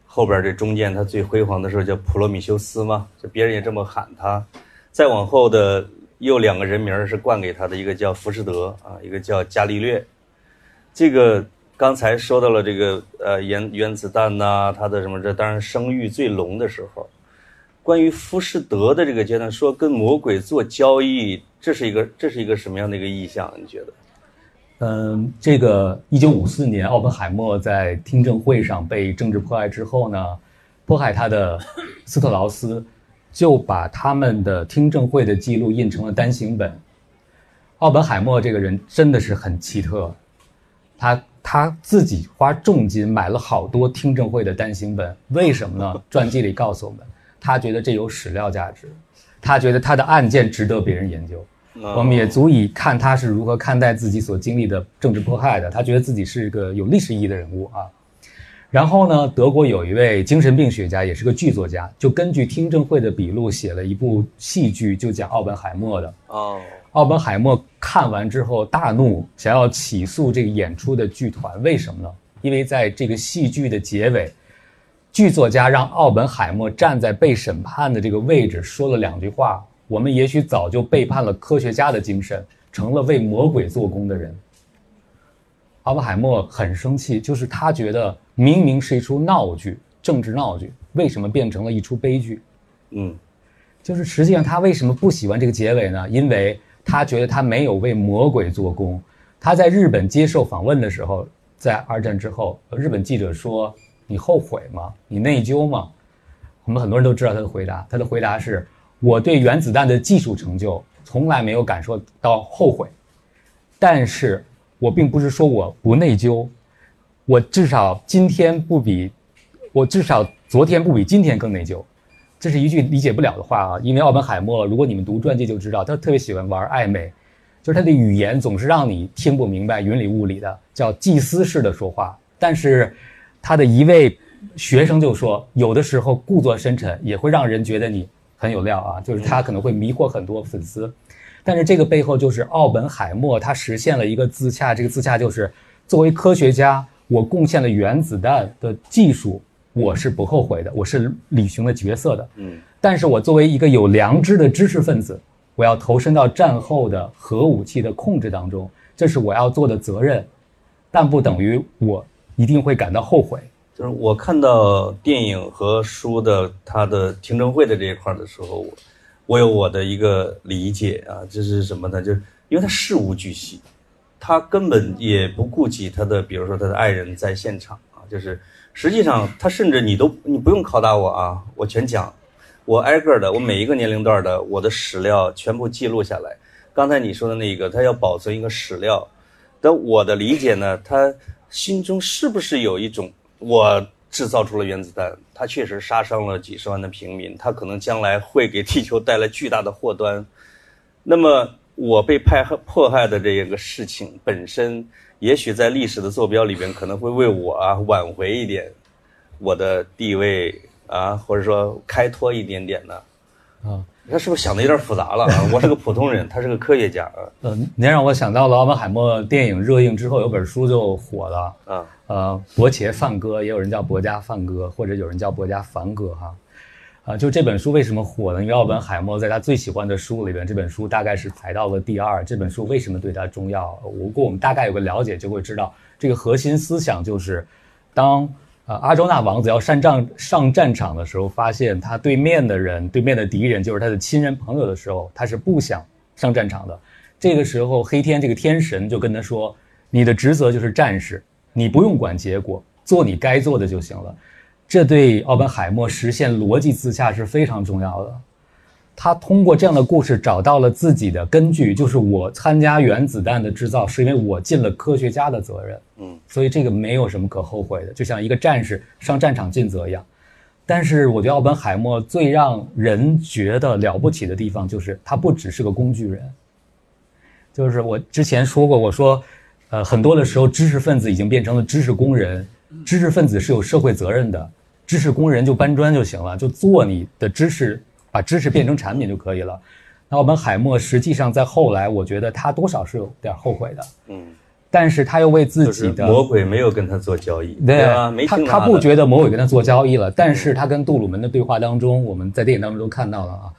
后边这中间他最辉煌的时候叫普罗米修斯嘛，就别人也这么喊他。再往后的又两个人名是冠给他的，一个叫浮士德啊，一个叫伽利略。这个刚才说到了这个呃原原子弹呐，他的什么这当然声誉最隆的时候。关于浮士德的这个阶段，说跟魔鬼做交易，这是一个这是一个什么样的一个意象？你觉得？嗯，这个一九五四年，奥本海默在听证会上被政治迫害之后呢，迫害他的斯特劳斯就把他们的听证会的记录印成了单行本。奥本海默这个人真的是很奇特，他他自己花重金买了好多听证会的单行本，为什么呢？传记里告诉我们。他觉得这有史料价值，他觉得他的案件值得别人研究，我们也足以看他是如何看待自己所经历的政治迫害的。他觉得自己是一个有历史意义的人物啊。然后呢，德国有一位精神病学家，也是个剧作家，就根据听证会的笔录写了一部戏剧，就讲奥本海默的。哦，奥本海默看完之后大怒，想要起诉这个演出的剧团，为什么呢？因为在这个戏剧的结尾。剧作家让奥本海默站在被审判的这个位置，说了两句话：“我们也许早就背叛了科学家的精神，成了为魔鬼做工的人。”奥本海默很生气，就是他觉得明明是一出闹剧，政治闹剧，为什么变成了一出悲剧？嗯，就是实际上他为什么不喜欢这个结尾呢？因为他觉得他没有为魔鬼做工。他在日本接受访问的时候，在二战之后，日本记者说。你后悔吗？你内疚吗？我们很多人都知道他的回答。他的回答是：我对原子弹的技术成就从来没有感受到后悔，但是我并不是说我不内疚，我至少今天不比，我至少昨天不比今天更内疚。这是一句理解不了的话啊！因为奥本海默，如果你们读传记就知道，他特别喜欢玩暧昧，就是他的语言总是让你听不明白、云里雾里的，叫祭司式的说话，但是。他的一位学生就说：“有的时候故作深沉也会让人觉得你很有料啊，就是他可能会迷惑很多粉丝。但是这个背后就是奥本海默，他实现了一个自洽。这个自洽就是作为科学家，我贡献了原子弹的技术，我是不后悔的，我是履行了角色的。嗯，但是我作为一个有良知的知识分子，我要投身到战后的核武器的控制当中，这是我要做的责任，但不等于我。”一定会感到后悔。就是我看到电影和书的他的听证会的这一块的时候，我我有我的一个理解啊，就是什么呢？就是因为他事无巨细，他根本也不顾及他的，比如说他的爱人在现场啊，就是实际上他甚至你都你不用拷打我啊，我全讲，我挨个的，我每一个年龄段的我的史料全部记录下来。刚才你说的那个，他要保存一个史料，但我的理解呢，他。心中是不是有一种我制造出了原子弹，它确实杀伤了几十万的平民，它可能将来会给地球带来巨大的祸端。那么我被迫害迫害的这个事情本身，也许在历史的坐标里边可能会为我啊挽回一点我的地位啊，或者说开脱一点点呢？啊。他是不是想的有点复杂了啊？我是个普通人，他是个科学家啊。呃，您让我想到了奥本海默电影热映之后，有本书就火了嗯。呃，伯切梵哥，也有人叫伯家梵哥，或者有人叫伯家梵哥哈。啊，就这本书为什么火呢？因为奥本海默在他最喜欢的书里边，这本书大概是排到了第二。这本书为什么对他重要？如果我们大概有个了解，就会知道这个核心思想就是，当。啊，阿周纳王子要上战上战场的时候，发现他对面的人，对面的敌人就是他的亲人朋友的时候，他是不想上战场的。这个时候，黑天这个天神就跟他说：“你的职责就是战士，你不用管结果，做你该做的就行了。”这对奥本海默实现逻辑自洽是非常重要的。他通过这样的故事找到了自己的根据，就是我参加原子弹的制造是因为我尽了科学家的责任，嗯，所以这个没有什么可后悔的，就像一个战士上战场尽责一样。但是我觉得奥本海默最让人觉得了不起的地方就是他不只是个工具人，就是我之前说过，我说，呃，很多的时候知识分子已经变成了知识工人，知识分子是有社会责任的，知识工人就搬砖就行了，就做你的知识。把知识变成产品就可以了，那我们海默实际上在后来，我觉得他多少是有点后悔的，嗯，但是他又为自就是己的魔鬼没有跟他做交易，对啊？没他他不觉得魔鬼跟他做交易了，但是他跟杜鲁门的对话当中，我们在电影当中都看到了啊，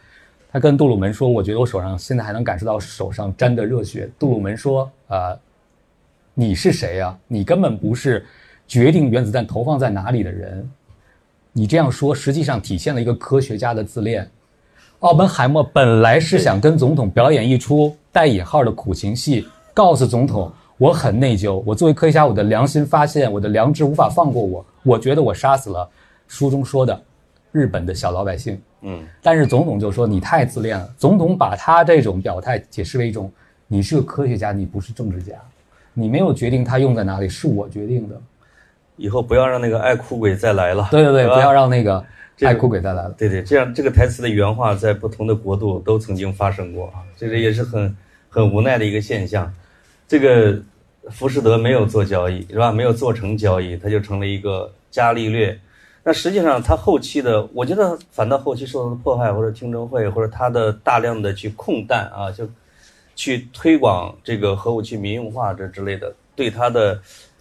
他跟杜鲁门说：“我觉得我手上现在还能感受到手上沾的热血。”杜鲁门说：“呃，你是谁呀、你根本不是决定原子弹投放在哪里的人。你这样说，实际上体现了一个科学家的自恋。”奥本海默本来是想跟总统表演一出带引号的苦情戏，告诉总统我很内疚，我作为科学家，我的良心发现，我的良知无法放过我，我觉得我杀死了书中说的日本的小老百姓。嗯，但是总统就说你太自恋了。总统把他这种表态解释为一种，你是个科学家，你不是政治家，你没有决定他用在哪里，是我决定的。以后不要让那个爱哭鬼再来了。对对对，不要让那个这个爱哭鬼再来了。对对，这样这个台词的原话在不同的国度都曾经发生过啊，这个也是很很无奈的一个现象。这个浮士德没有做交易是吧？没有做成交易，他就成了一个伽利略。那实际上他后期的，我觉得反倒后期受到的迫害，或者听证会，或者他的大量的去控弹啊，就去推广这个核武器民用化这之类的，对他的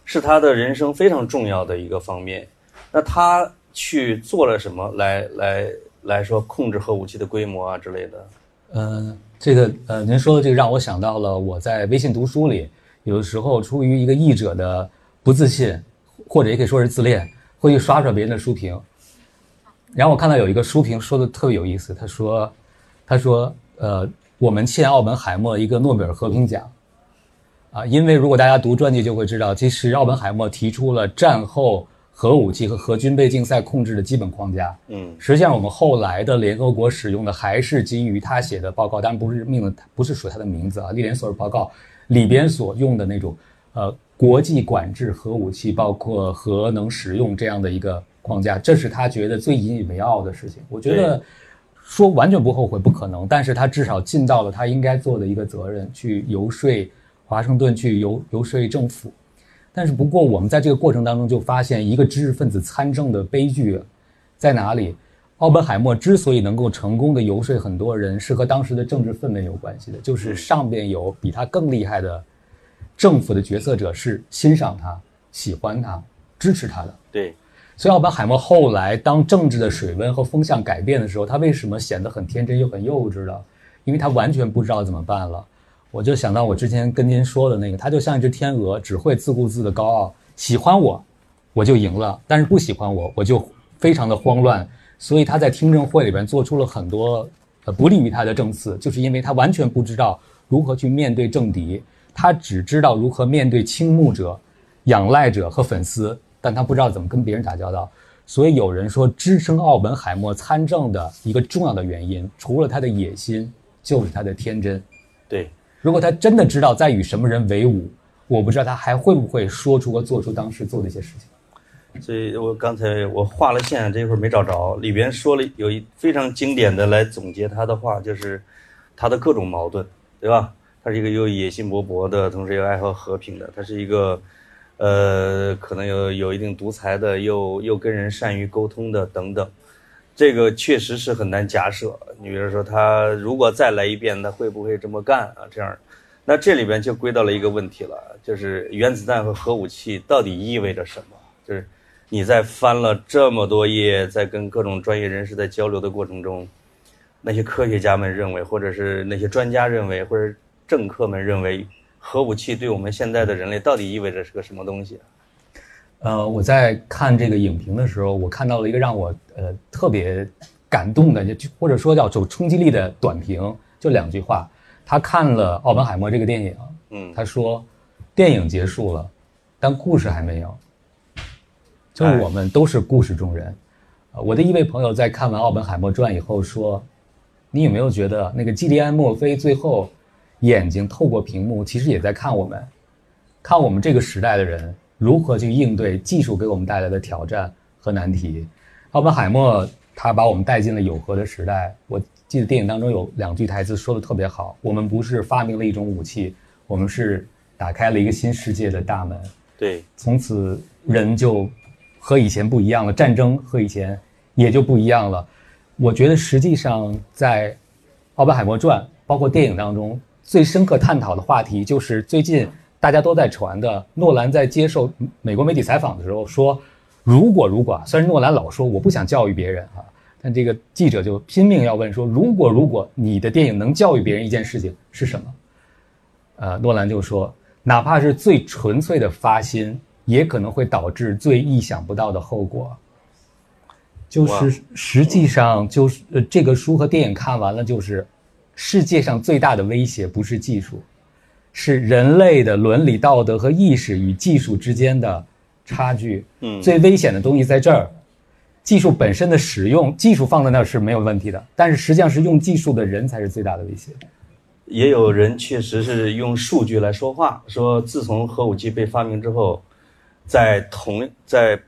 是他的人生非常重要的一个方面。那他去做了什么来来来说控制核武器的规模啊之类的？呃，这个呃，您说的这个让我想到了我在微信读书里，有的时候出于一个译者的不自信，或者也可以说是自恋，会去刷刷别人的书评。然后我看到有一个书评说的特别有意思，他说，他说，呃，我们欠奥本海默一个诺贝尔和平奖，啊，因为如果大家读传记就会知道，其实奥本海默提出了战后核武器和核军备竞赛控制的基本框架。嗯实际上，我们后来的联合国使用的还是基于他写的报告，当然不是命的，不是属他的名字啊，利连索尔报告里边所用的那种呃国际管制核武器，包括核能使用这样的一个框架，这是他觉得最引以为傲的事情。我觉得说完全不后悔不可能，但是他至少尽到了他应该做的一个责任，去游说华盛顿，去游游说政府。但是不过，我们在这个过程当中就发现，一个知识分子参政的悲剧在哪里？奥本海默之所以能够成功的游说很多人，是和当时的政治氛围有关系的，就是上边有比他更厉害的政府的决策者是欣赏他、喜欢他、支持他的。对，所以奥本海默后来当政治的水温和风向改变的时候，他为什么显得很天真又很幼稚了？因为他完全不知道怎么办了。我就想到我之前跟您说的那个，他就像一只天鹅，只会自顾自的高傲，喜欢我，我就赢了；但是不喜欢我，我就非常的慌乱。所以他在听证会里边做出了很多呃不利于他的证词，就是因为他完全不知道如何去面对政敌，他只知道如何面对倾慕者、仰赖者和粉丝，但他不知道怎么跟别人打交道。所以有人说，支撑奥本海默参政的一个重要的原因，除了他的野心，就是他的天真。如果他真的知道在与什么人为伍，我不知道他还会不会说出和做出当时做的一些事情。所以我刚才我画了线，这一会儿没找着，里边说了有一非常经典的来总结他的话，就是他的各种矛盾，对吧？他是一个又野心勃勃的，同时又爱好和平的，他是一个呃，可能有有一定独裁的，又又跟人善于沟通的等等。这个确实是很难假设。你比如说，他如果再来一遍，他会不会这么干啊？这样，那这里边就归到了一个问题了，就是原子弹和核武器到底意味着什么？就是你在翻了这么多页，在跟各种专业人士在交流的过程中，那些科学家们认为，或者是那些专家认为，或者政客们认为，核武器对我们现在的人类到底意味着是个什么东西？呃，我在看这个影评的时候，我看到了一个让我呃特别感动的，就或者说叫有冲击力的短评，就两句话。他看了奥本海默这个电影，嗯，他说，电影结束了，但故事还没有。就是我们都是故事中人。呃我的一位朋友在看完《奥本海默传》以后说：“你有没有觉得那个基利安·墨菲最后眼睛透过屏幕，其实也在看我们，看我们这个时代的人如何去应对技术给我们带来的挑战和难题？”奥本海默他把我们带进了有核的时代。我记得电影当中有两句台词说的特别好：“我们不是发明了一种武器，我们是打开了一个新世界的大门。”对，从此人就和以前不一样了，战争和以前也就不一样了。我觉得实际上在《奥本海默传》包括电影当中最深刻探讨的话题，就是最近大家都在传的，诺兰在接受美国媒体采访的时候说，如果如果，虽然诺兰老说我不想教育别人啊，但这个记者就拼命要问说，如果如果你的电影能教育别人一件事情是什么？呃，诺兰就说，哪怕是最纯粹的发心，也可能会导致最意想不到的后果。就是实际上就是呃，这个书和电影看完了，就是世界上最大的威胁不是技术，是人类的伦理道德和意识与技术之间的差距。嗯，最危险的东西在这儿，技术本身的使用，技术放在那儿是没有问题的，但是实际上是用技术的人才是最大的威胁。也有人确实是用数据来说话，说自从核武器被发明之后，在同在。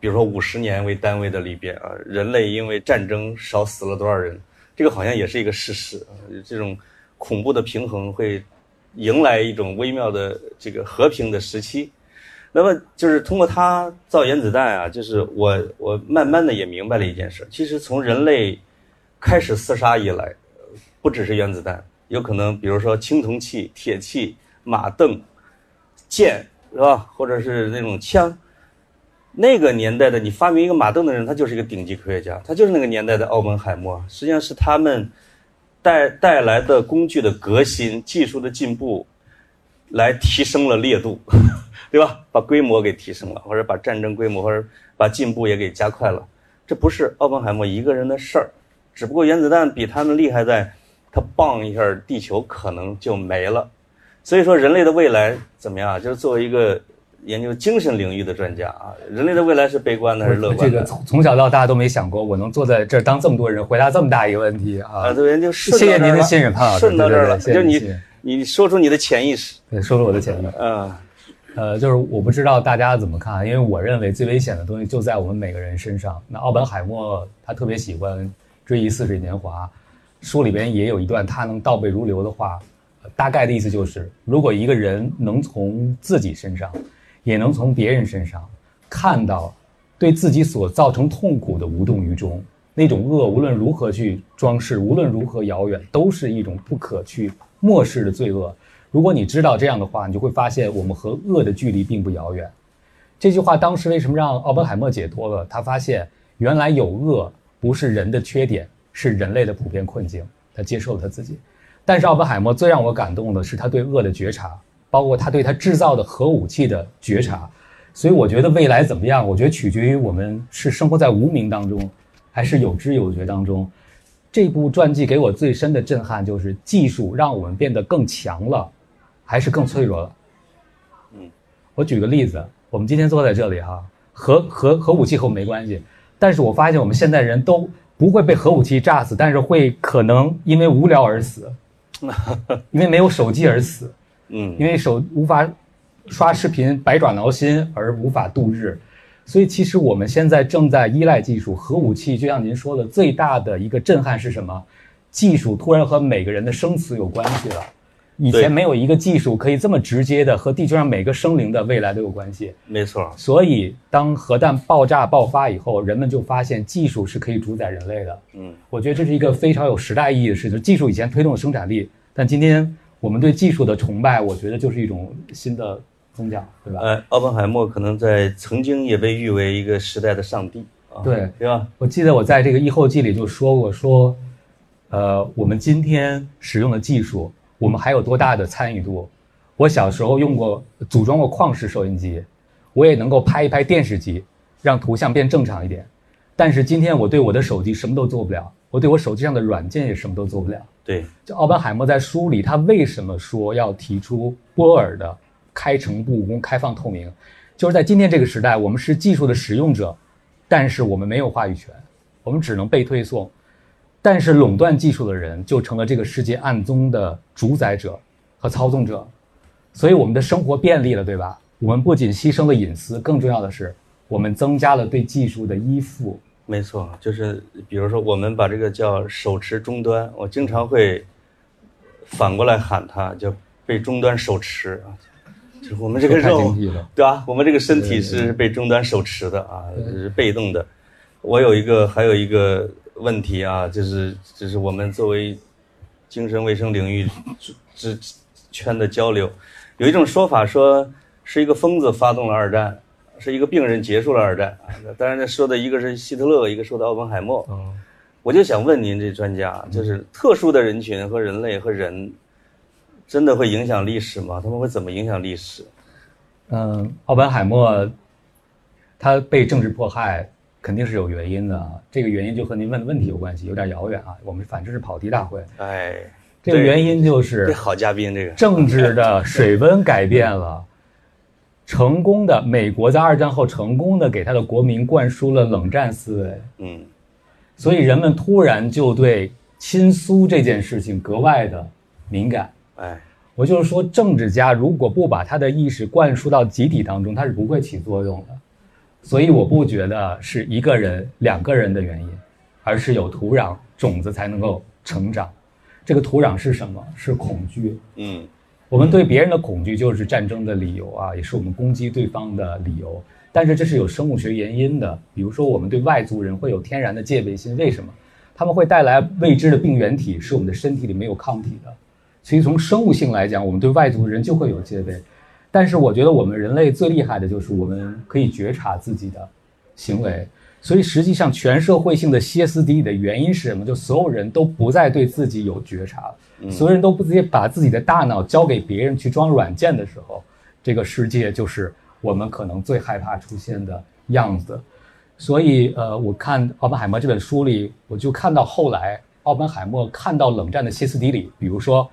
比如说五十年为单位的里边啊，人类因为战争少死了多少人，这个好像也是一个事实啊。这种恐怖的平衡会迎来一种微妙的这个和平的时期。那么就是通过他造原子弹啊，就是我我慢慢的也明白了一件事，其实从人类开始厮杀以来，不只是原子弹，有可能比如说青铜器、铁器、马镫、剑是吧，或者是那种枪。那个年代的你发明一个马镫的人，他就是一个顶级科学家，他就是那个年代的奥本海默。实际上是他们带带来的工具的革新、技术的进步，来提升了烈度，对吧？把规模给提升了，或者把战争规模或者把进步也给加快了。这不是奥本海默一个人的事儿，只不过原子弹比他们厉害在，他棒一下，地球可能就没了。所以说，人类的未来怎么样？就是作为一个。研究精神领域的专家啊，人类的未来是悲观的还是乐观的？这个从从小到大都没想过，我能坐在这儿当这么多人回答这么大一个问题啊！啊，对，就谢谢您的信任，潘老师，顺到这儿了，就你你说出你的潜意识，对，说出我的潜意识。嗯，呃，就是我不知道大家怎么看，因为我认为最危险的东西就在我们每个人身上。那奥本海默他特别喜欢追忆似水年华，书里边也有一段他能倒背如流的话，大概的意思就是，如果一个人能从自己身上。也能从别人身上看到，对自己所造成痛苦的无动于衷。那种恶，无论如何去装饰，无论如何遥远，都是一种不可去漠视的罪恶。如果你知道这样的话，你就会发现我们和恶的距离并不遥远。这句话当时为什么让奥本海默解脱了？他发现原来有恶不是人的缺点，是人类的普遍困境。他接受了他自己。但是奥本海默最让我感动的是他对恶的觉察。包括他对他制造的核武器的觉察，所以我觉得未来怎么样？我觉得取决于我们是生活在无名当中，还是有知有觉当中。这部传记给我最深的震撼就是技术让我们变得更强了，还是更脆弱了？嗯，我举个例子，我们今天坐在这里哈，核核核武器和我没关系，但是我发现我们现在人都不会被核武器炸死，但是会可能因为无聊而死，因为没有手机而死。嗯，因为手无法刷视频，百爪挠心而无法度日，所以其实我们现在正在依赖技术。核武器就像您说的，最大的一个震撼是什么？技术突然和每个人的生死有关系了。以前没有一个技术可以这么直接的和地球上每个生灵的未来都有关系。没错。所以当核弹爆炸爆发以后，人们就发现技术是可以主宰人类的。嗯，我觉得这是一个非常有时代意义的事情。技术以前推动了生产力，但今天。我们对技术的崇拜，我觉得就是一种新的宗教，对吧？呃，奥本海默可能在曾经也被誉为一个时代的上帝，对，对吧？我记得我在这个《译后记》里就说过，说，呃，我们今天使用的技术，我们还有多大的参与度？我小时候用过组装过旷视收音机，我也能够拍一拍电视机，让图像变正常一点。但是今天我对我的手机什么都做不了，我对我手机上的软件也什么都做不了。对，就奥本海默在书里，他为什么说要提出波尔的开诚布公、开放透明？就是在今天这个时代，我们是技术的使用者，但是我们没有话语权，我们只能被推送。但是垄断技术的人就成了这个世界暗中的主宰者和操纵者，所以我们的生活便利了，对吧？我们不仅牺牲了隐私，更重要的是，我们增加了对技术的依附。没错，就是比如说，我们把这个叫手持终端，我经常会反过来喊它叫被终端手持啊，就是我们这个肉，对吧？我们这个身体是被终端手持的啊，是被动的。我有一个还有一个问题啊，就是就是我们作为精神卫生领域之之圈的交流。有一种说法说，是一个疯子发动了二战，是一个病人结束了二战。啊，当然，说的一个是希特勒，一个说的奥本海默。嗯，我就想问您这专家，就是特殊的人群和人类和人，真的会影响历史吗？他们会怎么影响历史？嗯，奥本海默他被政治迫害肯定是有原因的，这个原因就和您问的问题有关系，有点遥远啊。我们反正是跑题大会，哎，这个原因就这是好嘉宾，这个政治的水温改变了，成功的美国在二战后成功的给他的国民灌输了冷战思维，嗯所以人们突然就对亲苏这件事情格外的敏感。哎，我就是说，政治家如果不把他的意识灌输到集体当中，他是不会起作用的。所以我不觉得是一个人、两个人的原因，而是有土壤种子才能够成长。这个土壤是什么？是恐惧。嗯我们对别人的恐惧就是战争的理由啊，也是我们攻击对方的理由。但是这是有生物学原因的，比如说我们对外族人会有天然的戒备心，为什么？他们会带来未知的病原体，是我们的身体里没有抗体的。所以从生物性来讲，我们对外族人就会有戒备。但是我觉得我们人类最厉害的就是我们可以觉察自己的行为。所以实际上，全社会性的歇斯底里的原因是什么？就所有人都不再对自己有觉察，所有人都不直接把自己的大脑交给别人去装软件的时候，这个世界就是我们可能最害怕出现的样子。所以，呃，我看奥本海默这本书里，我就看到后来奥本海默看到冷战的歇斯底里，比如说，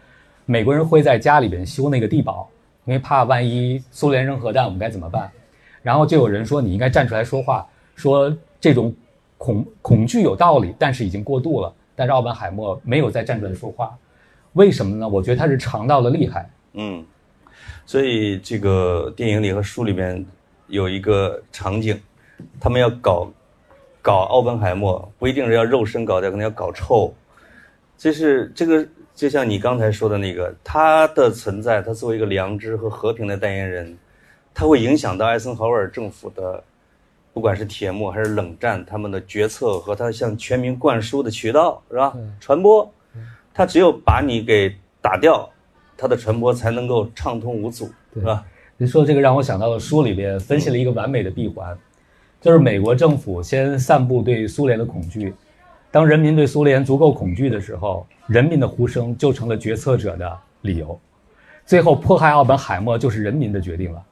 美国人会在家里边修那个地堡，因为怕万一苏联扔核弹，我们该怎么办？然后就有人说你应该站出来说话，说这种恐恐惧有道理，但是已经过度了。但是奥本海默没有再站出来说话，为什么呢？我觉得他是尝到了厉害。嗯，所以这个电影里和书里面有一个场景，他们要搞搞奥本海默，不一定是要肉身搞掉，可能要搞臭。这是这个，就像你刚才说的那个，他的存在，他作为一个良知和和平的代言人，他会影响到艾森豪威尔政府的，不管是铁幕还是冷战，他们的决策和他向全民灌输的渠道是吧？传播，他只有把你给打掉，他的传播才能够畅通无阻，是吧？您说这个让我想到了书里边分析了一个完美的闭环，就是美国政府先散布对苏联的恐惧，当人民对苏联足够恐惧的时候，人民的呼声就成了决策者的理由，最后迫害奥本海默就是人民的决定了，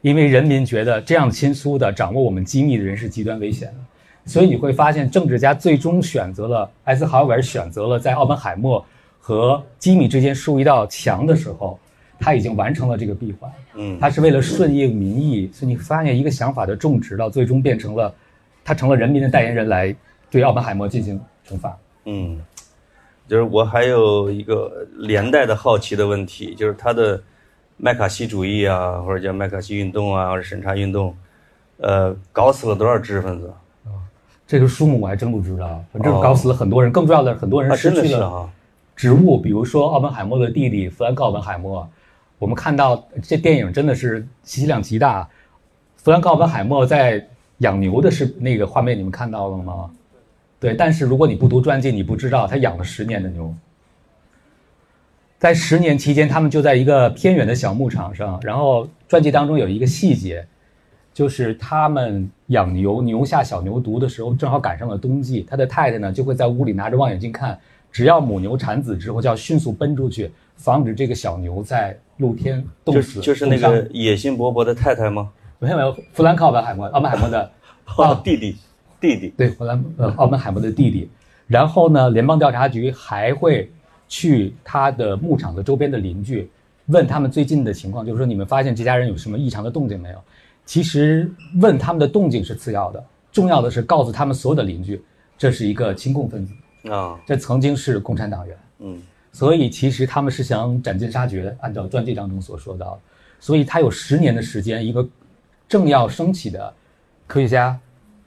因为人民觉得这样亲苏的掌握我们机密的人是极端危险的，所以你会发现政治家最终选择了艾森豪威尔选择了在奥本海默和机密之间竖一道墙的时候，他已经完成了这个闭环。嗯他是为了顺应民意，所以你发现一个想法的种植到最终变成了，他成了人民的代言人来对奥本海默进行惩罚。嗯，就是我还有一个连带的好奇的问题，就是他的麦卡锡主义啊，或者叫麦卡锡运动啊，或者审查运动，呃，搞死了多少知识分子这个数目我还真不知道，反正哦搞死了很多人。更重要的是，很多人啊？失去了职务，比如说奥本海默的弟弟弗兰克·奥本海默。我们看到这电影真的是信息量极大。弗兰克·奥本海默在养牛的是那个画面，你们看到了吗？对，但是如果你不读传记，你不知道他养了十年的牛。在十年期间，他们就在一个偏远的小牧场上。然后传记当中有一个细节，就是他们养牛，牛下小牛犊的时候，正好赶上了冬季。他的太太呢，就会在屋里拿着望远镜看，只要母牛产子之后，就要迅速奔出去，防止这个小牛在露天冻就死。是就是那个野心勃勃的太太吗？没有没有，弗兰克·奥本海默，奥 本海默的哦，弟弟，弟弟，对，弗兰呃奥本海默的弟弟。然后呢，联邦调查局还会去他的牧场的周边的邻居，问他们最近的情况，就是说你们发现这家人有什么异常的动静没有？其实问他们的动静是次要的，重要的是告诉他们所有的邻居，这是一个亲共分子，啊，这曾经是共产党员。嗯所以其实他们是想斩尽杀绝，按照传记当中所说到的。所以他有十年的时间，一个正要升起的科学家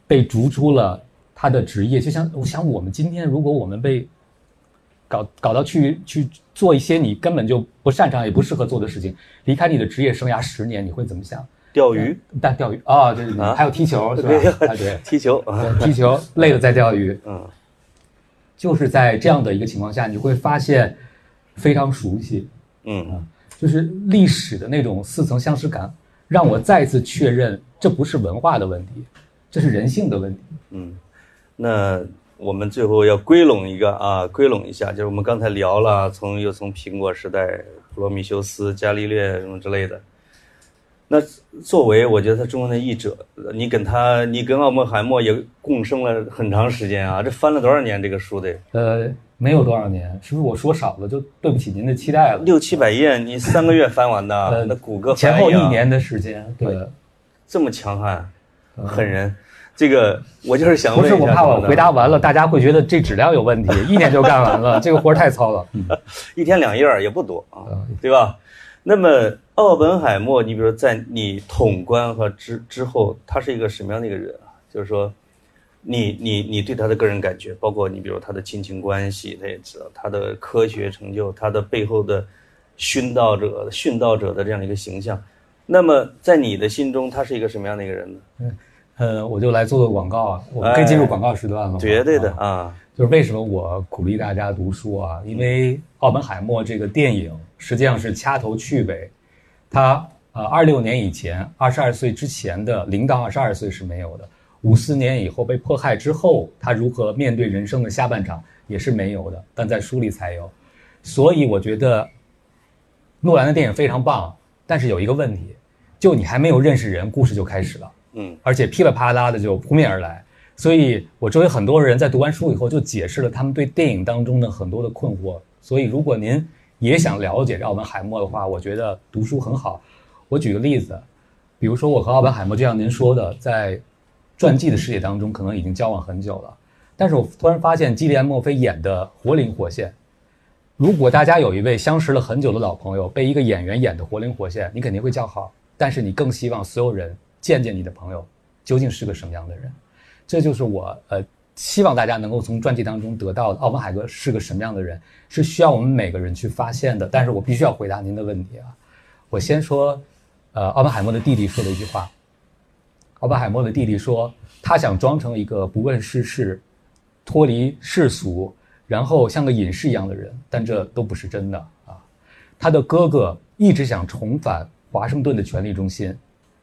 被逐出了他的职业。就像我想，我们今天如果我们被搞搞到去去做一些你根本就不擅长也不适合做的事情，离开你的职业生涯十年，你会怎么想？钓鱼、但钓鱼啊，对对还有踢球 是吧？啊，对，踢球。啊，踢球累了再钓鱼。嗯。就是在这样的一个情况下，你会发现，非常熟悉，嗯。就是历史的那种似曾相识感，让我再次确认这不是文化的问题，这是人性的问题。嗯，那我们最后要归拢一个啊，归拢一下，就是我们刚才聊了，从又从苹果时代、普罗米修斯、伽利略什么之类的。那作为我觉得他中文的译者，你跟他，你跟奥本海默也共生了很长时间啊，这翻了多少年这个书得？呃，没有多少年，是不是我说少了就对不起您的期待了？六七百页，你三个月翻完的，呃那谷歌前后一年的时间，对，这么强悍，狠人。这个我就是想问一下，不是我怕我回答完了，大家会觉得这质量有问题，一年就干完了，这个活儿太糙了。嗯 一天两页儿也不多啊，呃对吧？那么奥本海默，你比如说在你统观和之之后，他是一个什么样的一个人啊？就是说，你你你对他的个人感觉，包括你比如他的亲情关系，他也知道他的科学成就，他的背后的殉道者、殉道者的这样的一个形象。那么在你的心中，他是一个什么样的一个人呢？呃，我就来做做广告啊，我们可以进入广告时段了吗。绝对的啊啊，就是为什么我鼓励大家读书啊？因为奥本海默这个电影实际上是掐头去尾，他呃二六年以前，二十二岁之前的零到二十二岁是没有的，五四年以后被迫害之后，他如何面对人生的下半场也是没有的，但在书里才有。所以我觉得诺兰的电影非常棒，但是有一个问题，就你还没有认识人，故事就开始了。嗯而且噼里啪啦的就扑面而来。所以我周围很多人在读完书以后，就解释了他们对电影当中的很多的困惑。所以如果您也想了解奥本海默的话，我觉得读书很好。我举个例子，比如说我和奥本海默，就像您说的，在传记的世界当中，可能已经交往很久了。但是我突然发现基里安·墨菲演的活灵活现。如果大家有一位相识了很久的老朋友被一个演员演的活灵活现，你肯定会叫好，但是你更希望所有人见见你的朋友究竟是个什么样的人。这就是我呃希望大家能够从传记当中得到的奥本海默是个什么样的人，是需要我们每个人去发现的。但是我必须要回答您的问题啊，我先说，呃，奥本海默的弟弟说的一句话。奥本海默的弟弟说，他想装成一个不问世事、脱离世俗，然后像个隐士一样的人，但这都不是真的啊。他的哥哥一直想重返华盛顿的权力中心，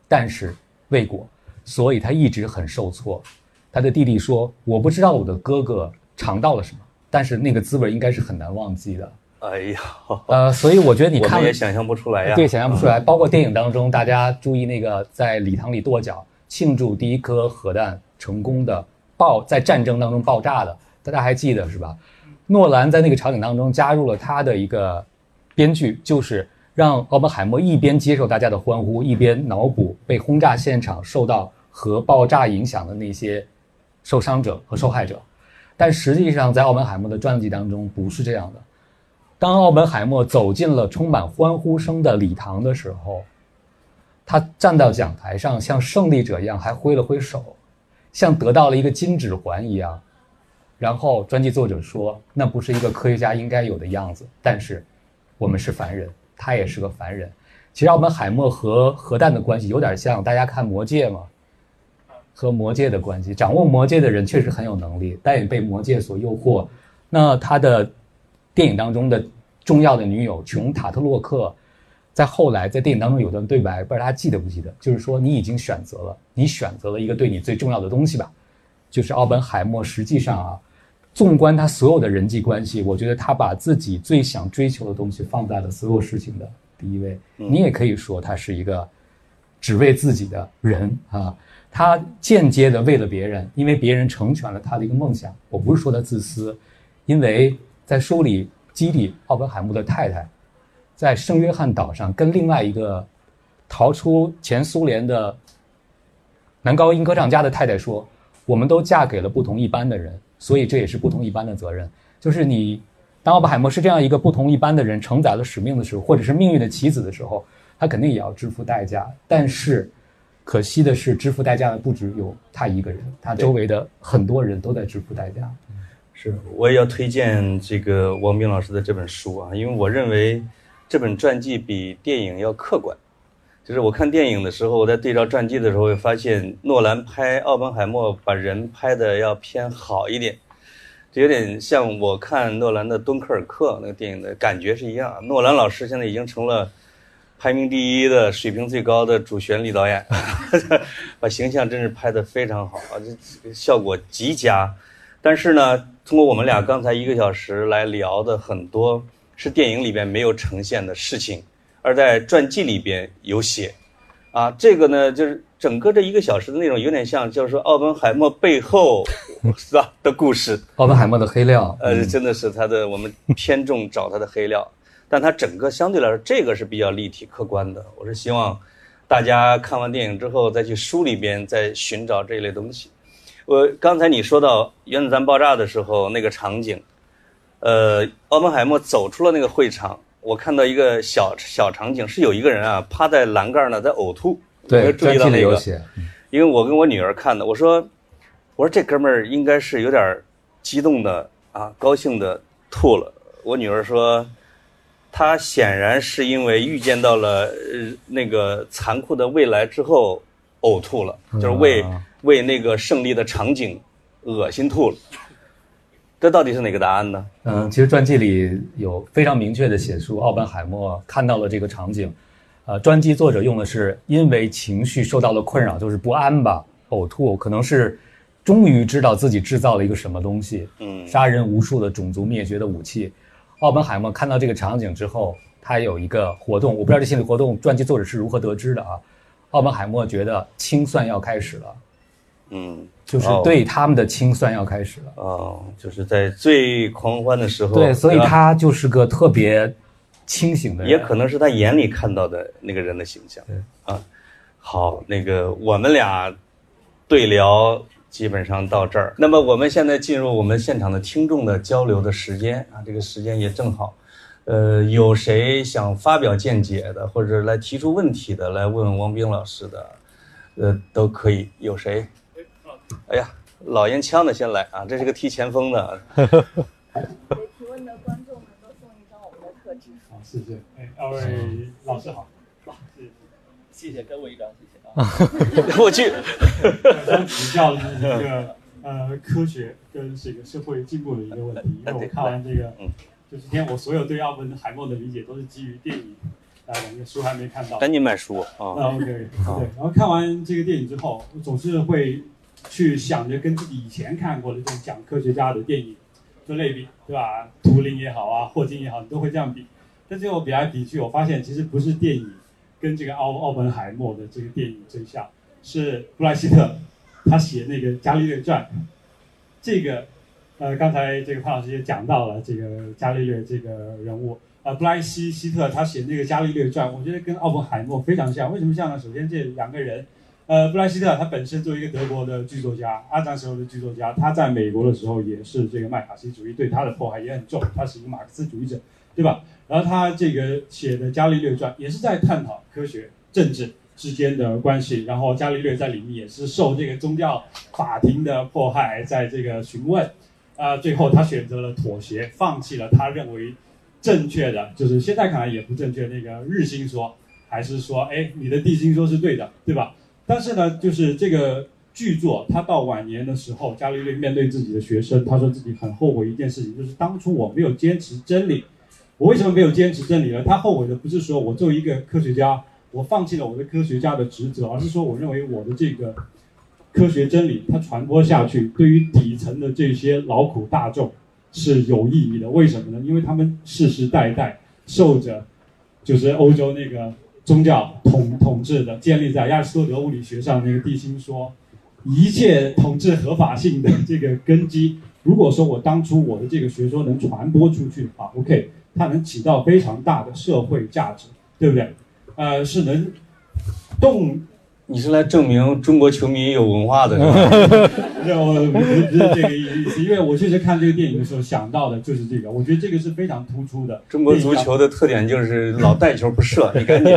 但是未果，所以他一直很受挫。他的弟弟说：“我不知道我的哥哥尝到了什么，但是那个滋味应该是很难忘记的。哎呀，”呃，所以我觉得你看也想象不出来呀。对，想象不出来。包括电影当中，大家注意那个在礼堂里跺脚庆祝第一颗核弹成功的爆在战争当中爆炸的，大家还记得是吧？诺兰在那个场景当中加入了他的一个编剧，就是让奥本海默一边接受大家的欢呼，一边脑补被轰炸现场受到核爆炸影响的那些受伤者和受害者。但实际上，在奥本海默的传记当中不是这样的。当奥本海默走进了充满欢呼声的礼堂的时候，他站到讲台上，像胜利者一样，还挥了挥手，像得到了一个金指环一样。然后，传记作者说，那不是一个科学家应该有的样子。但是，我们是凡人，他也是个凡人。其实，奥本海默和核弹的关系有点像，大家看《魔戒》嘛，和魔戒的关系。掌握魔戒的人确实很有能力，但也被魔戒所诱惑。那他的电影当中的重要的女友琼塔特洛克，在后来在电影当中有段对白，不知道大家记得不记得？就是说你已经选择了，你选择了一个对你最重要的东西吧。就是奥本海默实际上啊，纵观他所有的人际关系，我觉得他把自己最想追求的东西放在了所有事情的第一位。你也可以说他是一个只为自己的人啊。他间接的为了别人，因为别人成全了他的一个梦想。我不是说他自私，因为在书里，基里奥本海默的太太，在圣约翰岛上跟另外一个逃出前苏联的男高音歌唱家的太太说：“我们都嫁给了不同一般的人，所以这也是不同一般的责任。就是你，当奥本海默是这样一个不同一般的人承载了使命的时候，或者是命运的棋子的时候，他肯定也要支付代价。但是，可惜的是，支付代价的不只有他一个人，他周围的很多人都在支付代价。是，我也要推荐这个王冰老师的这本书啊，因为我认为这本传记比电影要客观。就是我看电影的时候，我在对照传记的时候，会发现诺兰拍奥本海默把人拍的要偏好一点。这有点像我看诺兰的《敦刻尔克》那个电影的感觉是一样。诺兰老师现在已经成了排名第一的、水平最高的主旋律导演，把形象真是拍得非常好啊，这效果极佳。但是呢，通过我们俩刚才一个小时来聊的很多是电影里边没有呈现的事情，而在传记里边有写。啊，这个呢，就是整个这一个小时的内容有点像，就是说奥本海默背后 是吧的故事。奥本海默的黑料，呃，真的是他的，我们偏重找他的黑料，但他整个相对来说，这个是比较立体客观的。我是希望大家看完电影之后，再去书里边再寻找这一类东西。我刚才你说到原子弹爆炸的时候那个场景，呃，奥本海默走出了那个会场。我看到一个小小场景，是有一个人啊趴在栏杆呢，在呕吐。对，注意到那个，因为我跟我女儿看的，我说，我说这哥们儿应该是有点激动的啊，高兴的吐了。我女儿说，他显然是因为预见到了呃那个残酷的未来之后呕吐了，就是为为那个胜利的场景恶心吐了。这到底是哪个答案呢？嗯，其实传记里有非常明确的写出，奥本海默看到了这个场景。呃，传记作者用的是因为情绪受到了困扰，就是不安吧，呕吐，可能是终于知道自己制造了一个什么东西，嗯，杀人无数的种族灭绝的武器。奥本海默看到这个场景之后，他有一个活动，我不知道这心理活动传记作者是如何得知的啊。奥本海默觉得清算要开始了。嗯，就是对他们的清算要开始了。哦，就是在最狂欢的时候，对，所以他就是个特别清醒的人，也可能是他眼里看到的那个人的形象。对。啊，好，那个我们俩对聊基本上到这儿，那么我们现在进入我们现场的听众的交流的时间啊，这个时间也正好，呃，有谁想发表见解的，或者来提出问题的，来问王冰老师的，呃，都可以，有谁？哎呀，老烟枪的先来啊！这是个踢前锋的。给提问的观众们都送一张我们的特制书。好，谢谢。哎，二位老师好。好，谢谢。谢谢，给我一张，谢谢啊。我去。想请教的是一个呃科学跟这个社会进步的一个问题，因为我看完这个，就今天我所有对奥本海默的理解都是基于电影。啊，两个书还没看到。赶紧买书啊。啊，OK。对，然后看完这个电影之后，我总是会。去想着跟自己以前看过的这种讲科学家的电影做类比，对吧？图灵也好啊，霍金也好，你都会这样比。但最后比来比去，我发现其实不是电影跟这个奥奥本海默的这个电影真相，是布莱希特他写那个《伽利略传》。这个呃，刚才这个潘老师也讲到了这个伽利略这个人物呃，布莱希希特他写那个《伽利略传》，我觉得跟奥本海默非常像。为什么像呢？首先这两个人。呃，布莱希特他本身作为一个德国的剧作家，二战时候的剧作家，他在美国的时候也是这个麦卡锡主义对他的迫害也很重，他是一个马克思主义者，对吧？然后他这个写的《伽利略传》也是在探讨科学、政治之间的关系，然后伽利略在里面也是受这个宗教法庭的迫害，在这个询问，啊，最后他选择了妥协，放弃了他认为正确的，就是现在看来也不正确那个日心说，还是说，哎，你的地心说是对的，对吧？但是呢，就是这个剧作，他到晚年的时候，伽利略面对自己的学生，他说自己很后悔一件事情，就是当初我没有坚持真理。我为什么没有坚持真理呢？他后悔的不是说我作为一个科学家，我放弃了我的科学家的职责，而是说我认为我的这个科学真理，它传播下去，对于底层的这些劳苦大众是有意义的。为什么呢？因为他们世世代代受着，就是欧洲那个。宗教统统治的，建立在亚里士多德物理学上那个地心说，一切统治合法性的这个根基。如果说我当初我的这个学说能传播出去的话，OK，它能起到非常大的社会价值，对不对？呃，是能动。你是来证明中国球迷有文化的，是吧？我不是这个意思，因为我确实看这个电影的时候想到的就是这个，我觉得这个是非常突出的。中国足球的特点就是老带球不射，你赶紧，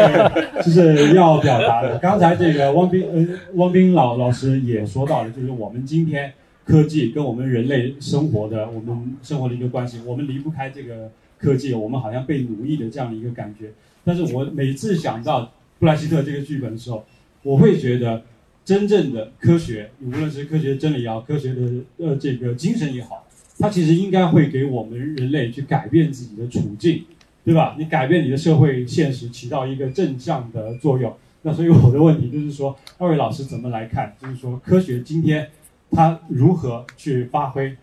就是要表达的。刚才这个汪斌呃汪斌老老师也说到了，就是我们今天科技跟我们人类生活的我们生活的一个关系，我们离不开这个科技，我们好像被奴役的这样的一个感觉。但是我每次想到。布莱希特这个剧本的时候，我会觉得，真正的科学，无论是科学真理也好，科学的呃这个精神也好，它其实应该会给我们人类去改变自己的处境，对吧？你改变你的社会现实，起到一个正向的作用。那所以我的问题就是说，二位老师怎么来看？就是说，科学今天它如何去发挥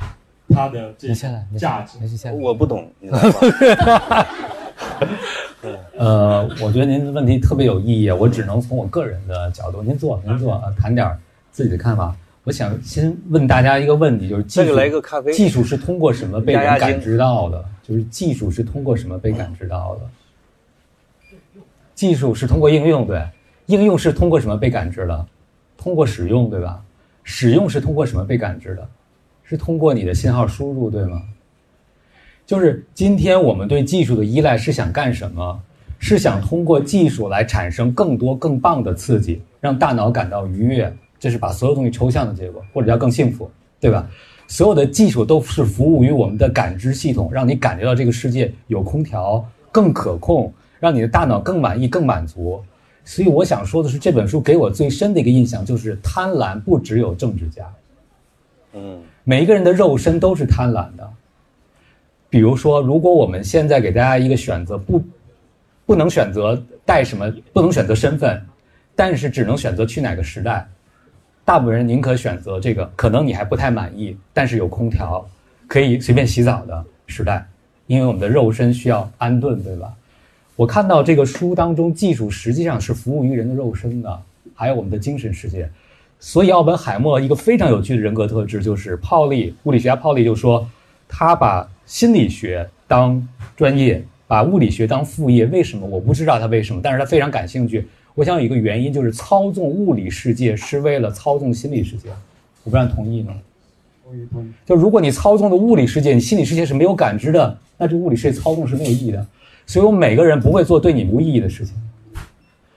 它的这你下来，你价值？我不懂，你来吧 呃，我觉得您的问题特别有意义，我只能从我个人的角度，您坐，您坐，呃谈点自己的看法。我想先问大家一个问题，就是技术来一个咖啡。技术是通过什么被人感知到的？就是技术是通过什么被感知到的？技术是通过应用，对，应用是通过什么被感知的？通过使用，对吧？使用是通过什么被感知的？是通过你的信号输入，对吗？就是今天我们对技术的依赖是想干什么？是想通过技术来产生更多更棒的刺激，让大脑感到愉悦，这是把所有东西抽象的结果，或者叫更幸福，对吧？所有的技术都是服务于我们的感知系统，让你感觉到这个世界有空调更可控，让你的大脑更满意、更满足。所以我想说的是，这本书给我最深的一个印象就是，贪婪不只有政治家，嗯每一个人的肉身都是贪婪的。比如说，如果我们现在给大家一个选择，不不能选择带什么，不能选择身份，但是只能选择去哪个时代，大部分人宁可选择这个可能你还不太满意，但是有空调，可以随便洗澡的时代，因为我们的肉身需要安顿，对吧？我看到这个书当中，技术实际上是服务于人的肉身的，还有我们的精神世界。所以，奥本海默一个非常有趣的人格特质就是泡利，物理学家泡利就说，他把心理学当专业，把物理学当副业。为什么？我不知道他为什么，但是他非常感兴趣。我想有一个原因就是操纵物理世界是为了操纵心理世界。我不知道同意吗？同意同意。就如果你操纵的物理世界，你心理世界是没有感知的，那这物理世界操纵是没有意义的。所以我们每个人不会做对你无意义的事情，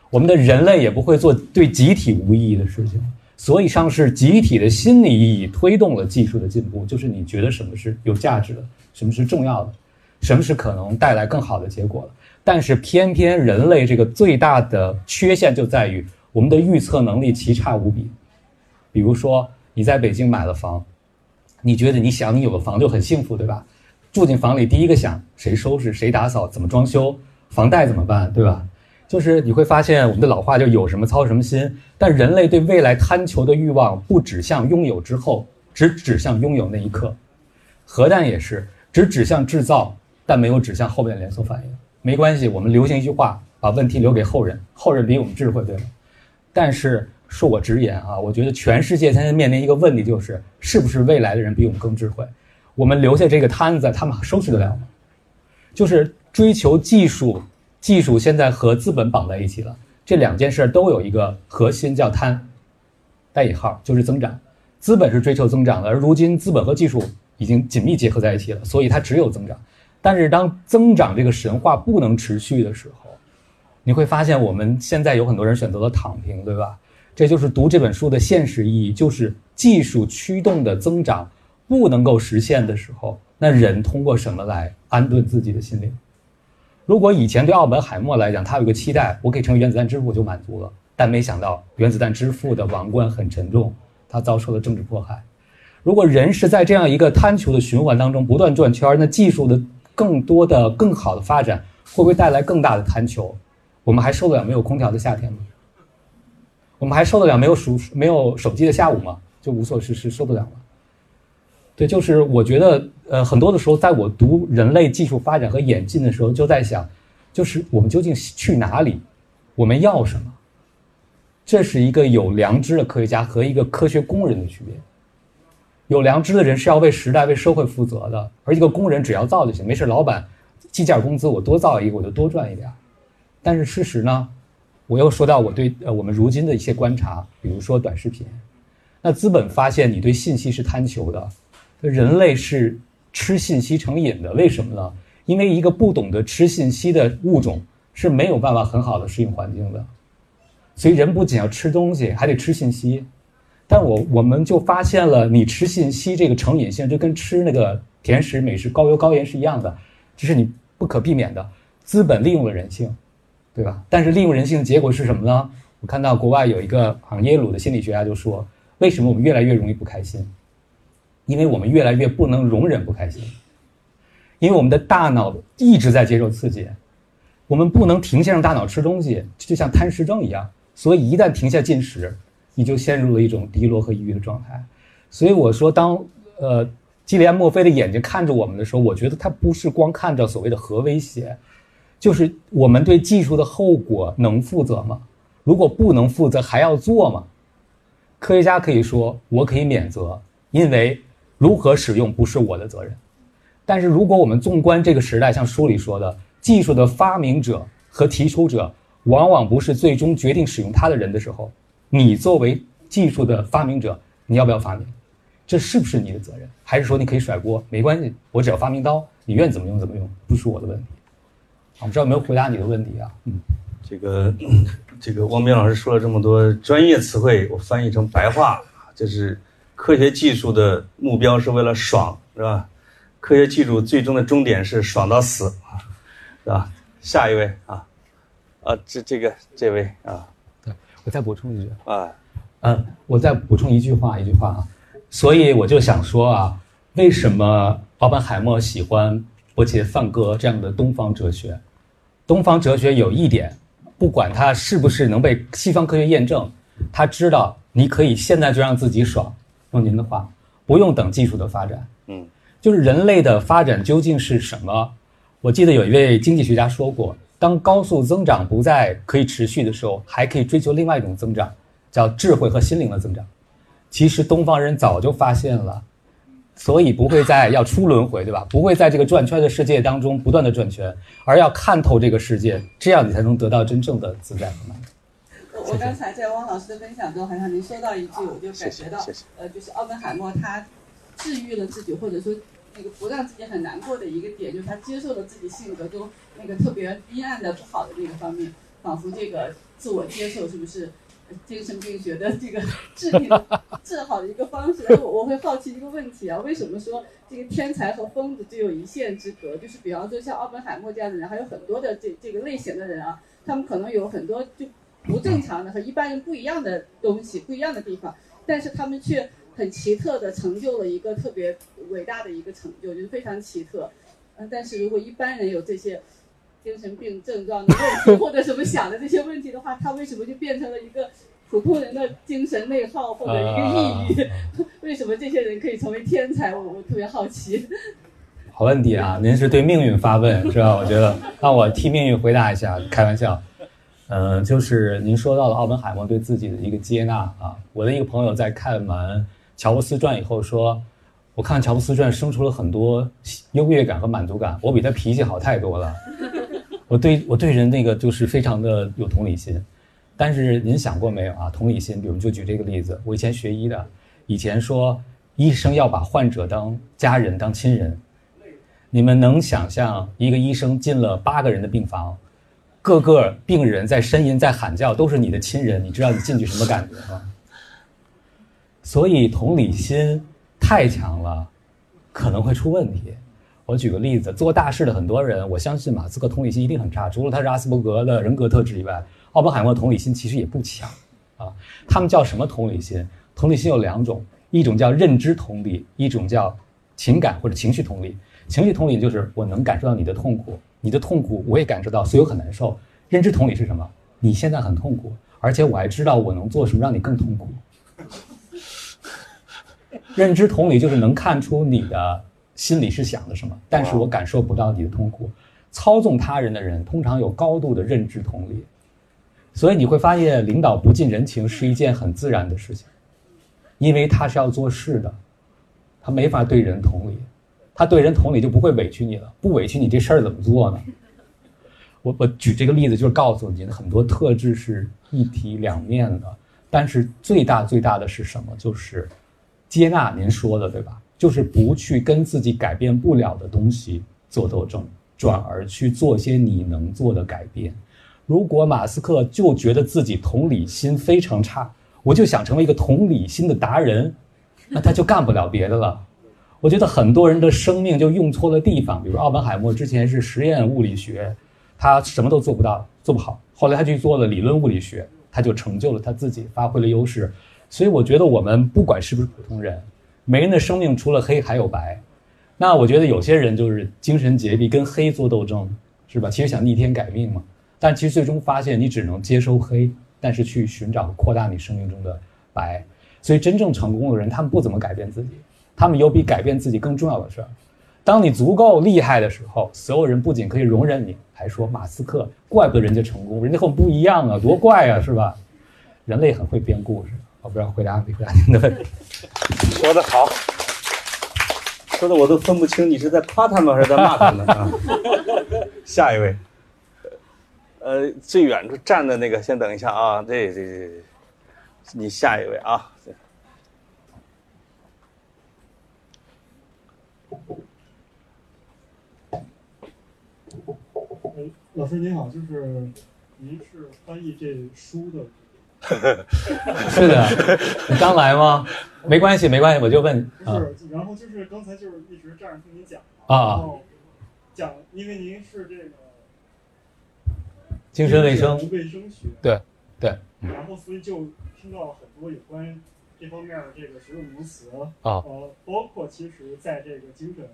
我们的人类也不会做对集体无意义的事情。所以上是集体的心理意义推动了技术的进步，就是你觉得什么是有价值的，什么是重要的，什么是可能带来更好的结果的。但是偏偏人类这个最大的缺陷就在于我们的预测能力奇差无比。比如说你在北京买了房，你觉得你想你有了房就很幸福，对吧？住进房里第一个想谁收拾、谁打扫、怎么装修、房贷怎么办，对吧？就是你会发现我们的老话就有什么操什么心，但人类对未来贪求的欲望不指向拥有之后，只指向拥有那一刻。核弹也是只指向制造，但没有指向后面的连锁反应。没关系，我们流行一句话，把问题留给后人，后人比我们智慧，对吗？但是恕我直言啊，我觉得全世界现在面临一个问题，就是是不是未来的人比我们更智慧？我们留下这个摊子，他们收拾得了吗？就是追求技术，技术现在和资本绑在一起了，这两件事都有一个核心叫贪，带引号就是增长。资本是追求增长的，而如今资本和技术已经紧密结合在一起了，所以它只有增长。但是当增长这个神话不能持续的时候，你会发现我们现在有很多人选择了躺平，对吧？这就是读这本书的现实意义，就是技术驱动的增长不能够实现的时候，那人通过什么来安顿自己的心灵？如果以前对奥本海默来讲，他有一个期待，我可以成为原子弹之父，就满足了。但没想到原子弹之父的王冠很沉重，他遭受了政治迫害。如果人是在这样一个贪求的循环当中不断转圈，那技术的更多的、更好的发展会不会带来更大的贪求？我们还受得了没有空调的夏天吗？我们还受得了没有手没有手机的下午吗？就无所事事，受得了吗？对，就是我觉得，呃，很多的时候，在我读人类技术发展和演进的时候，就在想，就是我们究竟去哪里，我们要什么？这是一个有良知的科学家和一个科学工人的区别。有良知的人是要为时代、为社会负责的，而一个工人只要造就行，没事，老板计件工资，我多造一个，我就多赚一点。但是事实呢，我又说到我对呃我们如今的一些观察，比如说短视频，那资本发现你对信息是贪求的，人类是吃信息成瘾的，为什么呢？因为一个不懂得吃信息的物种是没有办法很好的适应环境的，所以人不仅要吃东西，还得吃信息。但我我们就发现了，你吃信息这个成瘾性，就跟吃那个甜食、美食高油高盐是一样的，这是你不可避免的。资本利用了人性，对吧？但是利用人性的结果是什么呢？我看到国外有一个好像耶鲁的心理学家就说，为什么我们越来越容易不开心？因为我们越来越不能容忍不开心，因为我们的大脑一直在接受刺激，我们不能停下让大脑吃东西，就像贪食症一样。所以一旦停下进食，你就陷入了一种低落和抑郁的状态。所以我说，当呃基里安·墨菲的眼睛看着我们的时候，我觉得他不是光看着所谓的核威胁，就是我们对技术的后果能负责吗？如果不能负责，还要做吗？科学家可以说，我可以免责，因为如何使用不是我的责任。但是如果我们纵观这个时代，像书里说的，技术的发明者和提出者，往往不是最终决定使用它的人的时候，你作为技术的发明者，你要不要发明？这是不是你的责任？还是说你可以甩锅？没关系，我只要发明刀，你愿意怎么用怎么用，不是我的问题。我不知道有没有回答你的问题啊？嗯，这个这个汪斌老师说了这么多专业词汇，我翻译成白话，就是科学技术的目标是为了爽，是吧？科学技术最终的终点是爽到死，是吧？下一位啊，啊，这这个这位啊，对我再补充一句啊，嗯，我再补充一句话，一句话啊。所以我就想说啊，为什么奥本海默喜欢波切、梵歌这样的东方哲学？东方哲学有一点，不管它是不是能被西方科学验证，他知道你可以现在就让自己爽。用您的话，不用等技术的发展。嗯，就是人类的发展究竟是什么？我记得有一位经济学家说过，当高速增长不再可以持续的时候，还可以追求另外一种增长，叫智慧和心灵的增长。其实东方人早就发现了，所以不会再要出轮回，对吧？不会在这个转圈的世界当中不断的转圈，而要看透这个世界，这样你才能得到真正的自在和满足。我我刚才在汪老师的分享中，好像您说到一句，我就感觉到，呃，就是奥本海默他治愈了自己，或者说那个不让自己很难过的一个点，就是他接受了自己性格中那个特别阴暗的不好的那个方面，仿佛这个自我接受是不是？精神病学的这个 治病治好的一个方式，我我会好奇一个问题啊，为什么说这个天才和疯子只有一线之隔？就是比方说像奥本海默这样的人，还有很多的这这个类型的人啊，他们可能有很多就不正常的和一般人不一样的东西，不一样的地方，但是他们却很奇特的成就了一个特别伟大的一个成就，就是非常奇特。嗯，但是如果一般人有这些。精神病症状的问题，或者什么想的这些问题的话，他为什么就变成了一个普通人的精神内耗或者一个抑郁？为什么这些人可以成为天才？我我特别好奇。好问题啊！您是对命运发问是吧？我觉得让我替命运回答一下，开玩笑。嗯，就是您说到了奥本海默对自己的一个接纳啊。我的一个朋友在看完《乔布斯传》以后说，我看《乔布斯传》生出了很多优越感和满足感，我比他脾气好太多了。我对我对人那个就是非常的有同理心，但是您想过没有啊？同理心，比如就举这个例子，我以前学医的，以前说医生要把患者当家人当亲人，你们能想象一个医生进了八个人的病房，各个病人在呻吟在喊叫，都是你的亲人，你知道你进去什么感觉吗？所以同理心太强了，可能会出问题。我举个例子，做大事的很多人，我相信马斯克同理心一定很差。除了他是阿斯伯格的人格特质以外，奥本海默同理心其实也不强啊。他们叫什么同理心？同理心有两种，一种叫认知同理，一种叫情感或者情绪同理。情绪同理就是我能感受到你的痛苦，你的痛苦我也感受到，所以我很难受。认知同理是什么？你现在很痛苦，而且我还知道我能做什么让你更痛苦。认知同理就是能看出你的。心里是想的什么？但是我感受不到你的痛苦。操纵他人的人通常有高度的认知同理，所以你会发现领导不近人情是一件很自然的事情，因为他是要做事的，他没法对人同理，他对人同理就不会委屈你了，不委屈你这事儿怎么做呢？我我举这个例子就是告诉你，很多特质是一体两面的，但是最大最大的是什么？就是接纳您说的，对吧？就是不去跟自己改变不了的东西做斗争，转而去做些你能做的改变。如果马斯克就觉得自己同理心非常差，我就想成为一个同理心的达人，那他就干不了别的了。我觉得很多人的生命就用错了地方，比如奥本海默之前是实验物理学，他什么都做不到，做不好。后来他去做了理论物理学，他就成就了他自己，发挥了优势。所以我觉得我们不管是不是普通人。每人的生命除了黑还有白。那我觉得有些人就是精神洁癖，跟黑做斗争，是吧？其实想逆天改命嘛。但其实最终发现，你只能接收黑，但是去寻找扩大你生命中的白。所以真正成功的人，他们不怎么改变自己，他们有比改变自己更重要的事儿。当你足够厉害的时候，所有人不仅可以容忍你，还说马斯克，怪不得人家成功，人家和我们不一样啊，多怪啊，是吧？人类很会编故事。我不知道回答没回答您的问题。说的好，说的我都分不清你是在夸他们还是在骂他们啊。下一位，呃，最远处站的那个，先等一下啊，对对对对，你下一位啊。呃，老师您好，就是您是翻译这书的，是的，你刚来吗？没关系，没关系，我就问不啊是？然后就是刚才就是一直站着听您讲嘛，啊讲，因为您是这个精神卫生，卫生学，对对然后所以就听到了很多有关这方面的这个学术名词啊呃，包括其实在这个精神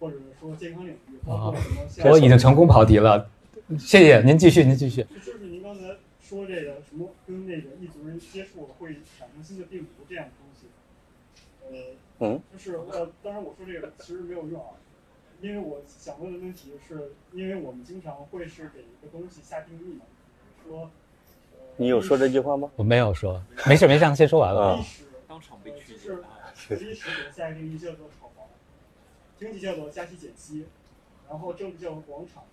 或者说健康领域，包括什么啊我已经成功跑题了，谢谢您继续，您继续。就是您刚才说这个什么跟那个异族人接触会产生新的病毒这样的东西，呃，嗯，就是呃，当然我说这个其实没有用啊，因为我想问的问题是，因为我们经常会是给一个东西下定义嘛，说，呃，你有说这句话吗？我没有说，没事没事，先说完了。啊历史当场被拒就是绝。历史给下一个定义叫做炒房，经济叫做加息减息，然后政治叫做广场。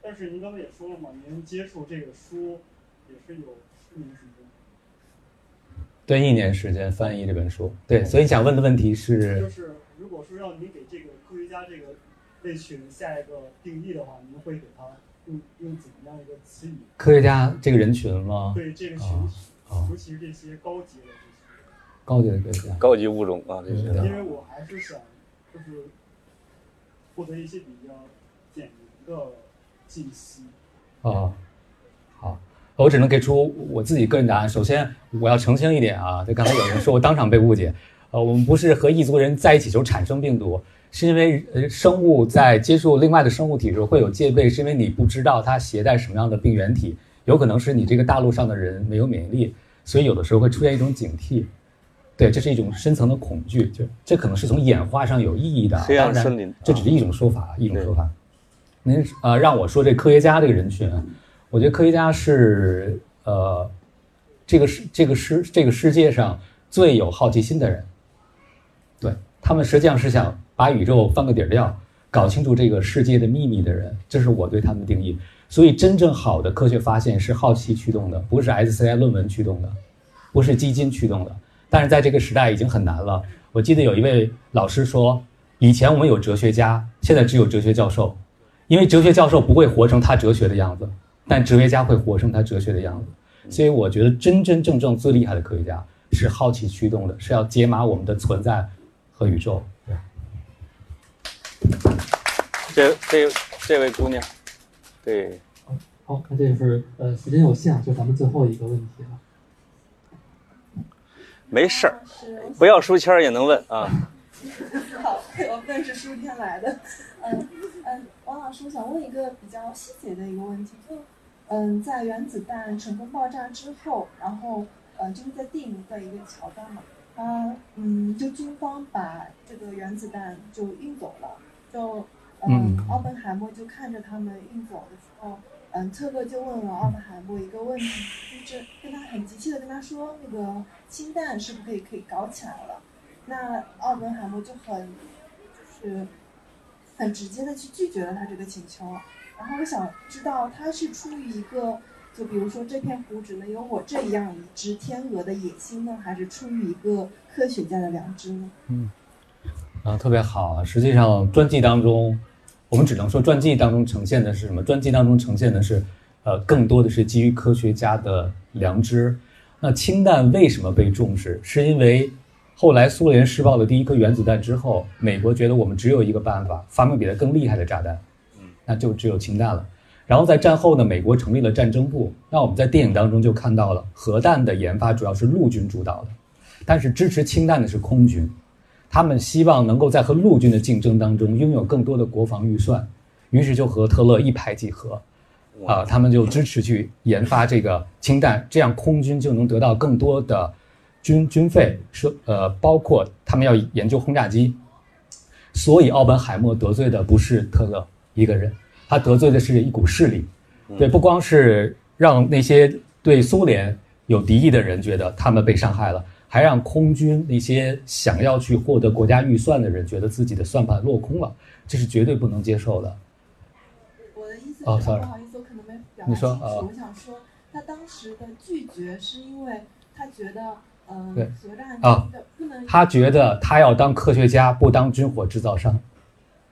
但是您刚才也说了嘛，您接触这个书也是有四年时间。对，一年时间翻译这本书。对，所以想问的问题是就是是，如果说让您给这个科学家这个类群下一个定义的话，您会给他用用怎么样一个词语科学家这个人群吗？对这个群啊体，啊尤其是这些高级的这些高级的这些。高级物种啊，这些，因为我还是想就是获得一些比较简明的信息。啊，好，我只能给出我自己个人答案。首先，我要澄清一点啊，就刚才有人说我当场被误解，呃，我们不是和异族人在一起就产生病毒，是因为呃生物在接触另外的生物体时候会有戒备，是因为你不知道它携带什么样的病原体，有可能是你这个大陆上的人没有免疫力，所以有的时候会出现一种警惕。对，这是一种深层的恐惧，就这可能是从演化上有意义的啊。黑暗当然森林这只是一种说法，一种说法。您呃让我说这科学家这个人群，我觉得科学家是呃这个世这个世这个世界上最有好奇心的人。对他们实际上是想把宇宙翻个底儿掉，搞清楚这个世界的秘密的人，这是我对他们的定义。所以真正好的科学发现是好奇驱动的，不是 SCI 论文驱动的，不是基金驱动的。但是在这个时代已经很难了。我记得有一位老师说，以前我们有哲学家，现在只有哲学教授，因为哲学教授不会活成他哲学的样子，但哲学家会活成他哲学的样子。所以我觉得真真正正最厉害的科学家是好奇驱动的，是要解码我们的存在和宇宙。对，这这这位姑娘，对，好，那这就是呃，时间有限，就咱们最后一个问题了。没事儿，不要书签也能问啊。好，我们是书签来的。嗯嗯，王老师，我想问一个比较细节的一个问题，就嗯，在原子弹成功爆炸之后，然后呃，就是在电影的一个桥段嘛，啊嗯，就军方把这个原子弹就运走了，就嗯嗯，奥本海默就看着他们运走的时候。嗯，特克就问了奥本海默一个问题，就是跟他很急切的跟他说，那个氢弹是不是可以可以搞起来了？那奥本海默就很就是很直接的去拒绝了他这个请求。然后我想知道他是出于一个就比如说这片湖只能有我这样一只天鹅的野心呢，还是出于一个科学家的良知呢？啊，特别好啊！实际上，传记当中，我们只能说传记当中呈现的是什么？传记当中呈现的是，呃，更多的是基于科学家的良知。那氢弹为什么被重视？是因为后来苏联试爆了第一颗原子弹之后，美国觉得我们只有一个办法，发明比它更厉害的炸弹，那就只有氢弹了。然后在战后呢，美国成立了战争部。那我们在电影当中就看到了，核弹的研发主要是陆军主导的。但是支持氢弹的是空军，他们希望能够在和陆军的竞争当中拥有更多的国防预算，于是就和特勒一拍即合，啊，他们就支持去研发这个氢弹，这样空军就能得到更多的军军费，说呃，包括他们要研究轰炸机，所以奥本海默得罪的不是特勒一个人，他得罪的是一股势力，对，不光是让那些对苏联有敌意的人觉得他们被伤害了，还让空军那些想要去获得国家预算的人觉得自己的算盘落空了，这是绝对不能接受的。我的意思哦是，，sorry 不好意思，我可能没表达清楚。我想说，他当时的拒绝是因为他觉得，嗯、对核战啊的不能。他觉得他要当科学家，不当军火制造商。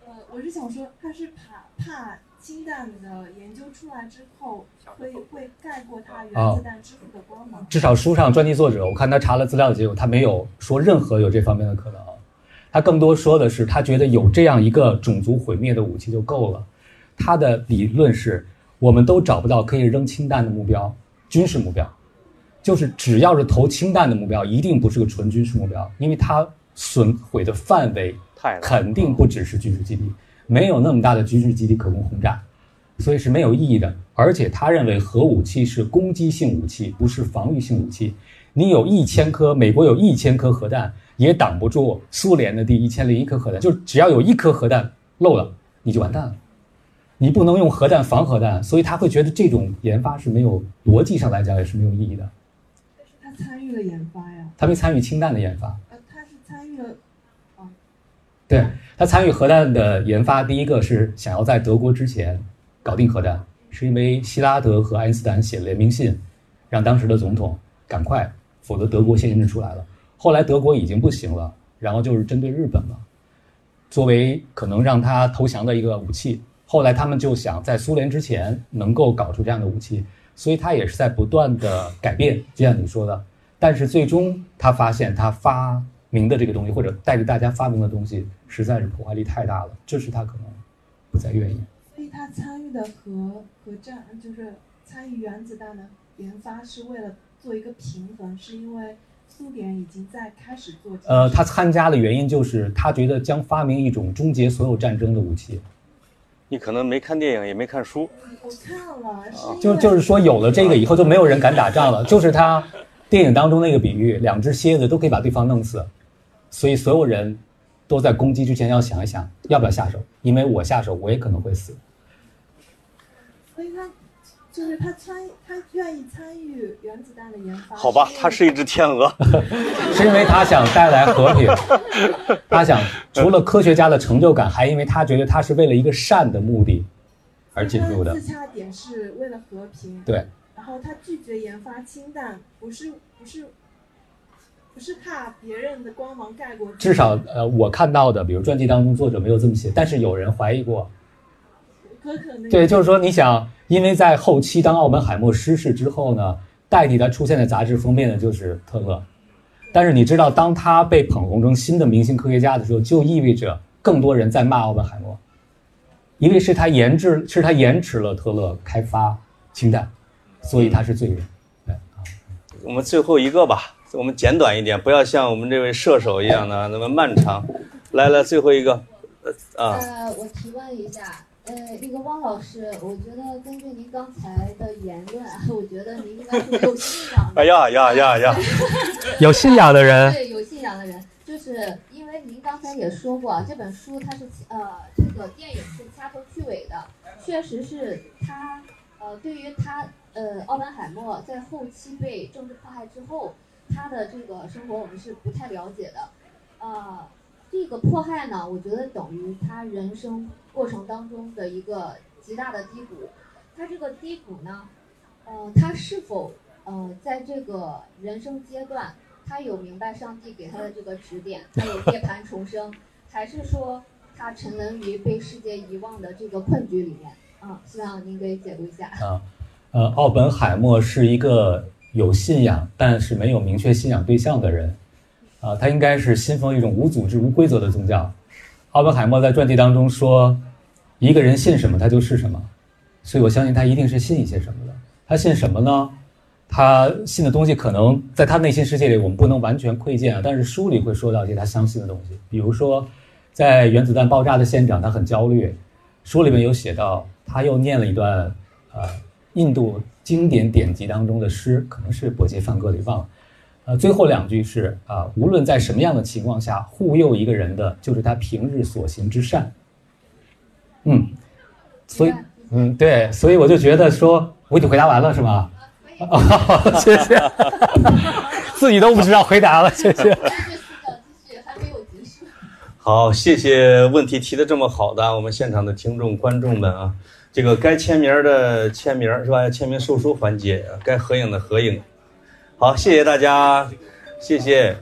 呃，我是想说，他是怕怕氢弹的研究出来之后，会会盖过它原子弹之父的光芒。至少书上专题作者，我看他查了资料的结果，他没有说任何有这方面的可能。他更多说的是，他觉得有这样一个种族毁灭的武器就够了。他的理论是，我们都找不到可以扔氢弹的目标，军事目标，就是只要是投氢弹的目标，一定不是个纯军事目标，因为它损毁的范围肯定不只是军事基地，没有那么大的军事基地可供轰炸，所以是没有意义的。而且他认为核武器是攻击性武器，不是防御性武器。你有一千颗，美国有一千颗核弹，也挡不住苏联的第一千零一颗核弹。就只要有一颗核弹漏了，你就完蛋了。你不能用核弹防核弹，所以他会觉得这种研发是没有逻辑上来讲也是没有意义的。他参与了研发呀，他没参与氢弹的研发，呃，他是参与了，啊对他参与核弹的研发，第一个是想要在德国之前搞定核弹，是因为希拉德和爱因斯坦写了联名信，让当时的总统赶快，否则德国先验证出来了。后来德国已经不行了，然后就是针对日本了，作为可能让他投降的一个武器。后来他们就想在苏联之前能够搞出这样的武器，所以他也是在不断的改变，就像你说的。但是最终他发现他发明的这个东西，或者带着大家发明的东西，实在是破坏力太大了，这是他可能不再愿意。所以他参与的核核战，就是参与原子弹的研发，是为了做一个平衡，是因为苏联已经在开始做。呃，他参加的原因就是他觉得将发明一种终结所有战争的武器，你可能没看电影，也没看书，我看了，是就就是说有了这个以后就没有人敢打仗了。就是他电影当中那个比喻，两只蝎子都可以把对方弄死，所以所有人都在攻击之前要想一想要不要下手，因为我下手我也可能会死。所以他就是他参他愿意参与原子弹的研发。好吧，他是一只天鹅。是因为他想带来和平，他想除了科学家的成就感，还因为他觉得他是为了一个善的目的而进入的他。自洽点是为了和平。对，然后他拒绝研发氢弹，不是不是不是怕别人的光芒盖过，至少呃，我看到的，比如传记当中作者没有这么写，但是有人怀疑过。可可能对，就是说你想，因为在后期当奥本海默失势之后呢，代替他出现在杂志封面的就是特勒。但是你知道，当他被捧红成新的明星科学家的时候，就意味着更多人在骂奥本海默，因为是他研制，是他延迟了特勒开发氢弹，所以他是罪人。对啊，我们最后一个吧，我们简短一点，不要像我们这位射手一样的那么漫长。来来，最后一个，呃啊，呃，我提问一下，呃，那个汪老师，我觉得根据您刚才的言论啊，我觉得您应该是有信仰的。哎呀呀呀呀！有信仰的人，对，有信仰的人，就是因为您刚才也说过，啊这本书它是呃，这个电影是掐头去尾的，确实是他呃，对于他呃，奥本海默在后期被政治迫害之后，他的这个生活我们是不太了解的，呃，这个迫害呢，我觉得等于他人生过程当中的一个极大的低谷，他这个低谷呢，呃，他是否呃，在这个人生阶段。他有明白上帝给他的这个指点，他有涅槃重生，还是说他沉沦于被世界遗忘的这个困局里面？啊，希望您给解读一下。啊，呃，奥本海默是一个有信仰，但是没有明确信仰对象的人，啊，他应该是信奉一种无组织、无规则的宗教。奥本海默在传记当中说，一个人信什么，他就是什么，所以我相信他一定是信一些什么的。他信什么呢？他信的东西可能在他内心世界里我们不能完全窥见啊，但是书里会说到一些他相信的东西，比如说在原子弹爆炸的现场，他很焦虑，书里面有写到，他又念了一段呃印度经典典籍当中的诗，可能是《伯杰梵歌》里忘了，呃最后两句是啊，无论在什么样的情况下，护佑一个人的就是他平日所行之善。嗯，所以嗯对，所以我就觉得说我已经回答完了是吗？哦，谢谢，自己都不知道回答了，谢谢。好，谢谢问题提的这么好的我们现场的听众观众们啊，这个该签名的签名是吧？签名售书环节，该合影的合影。好，谢谢大家，谢谢。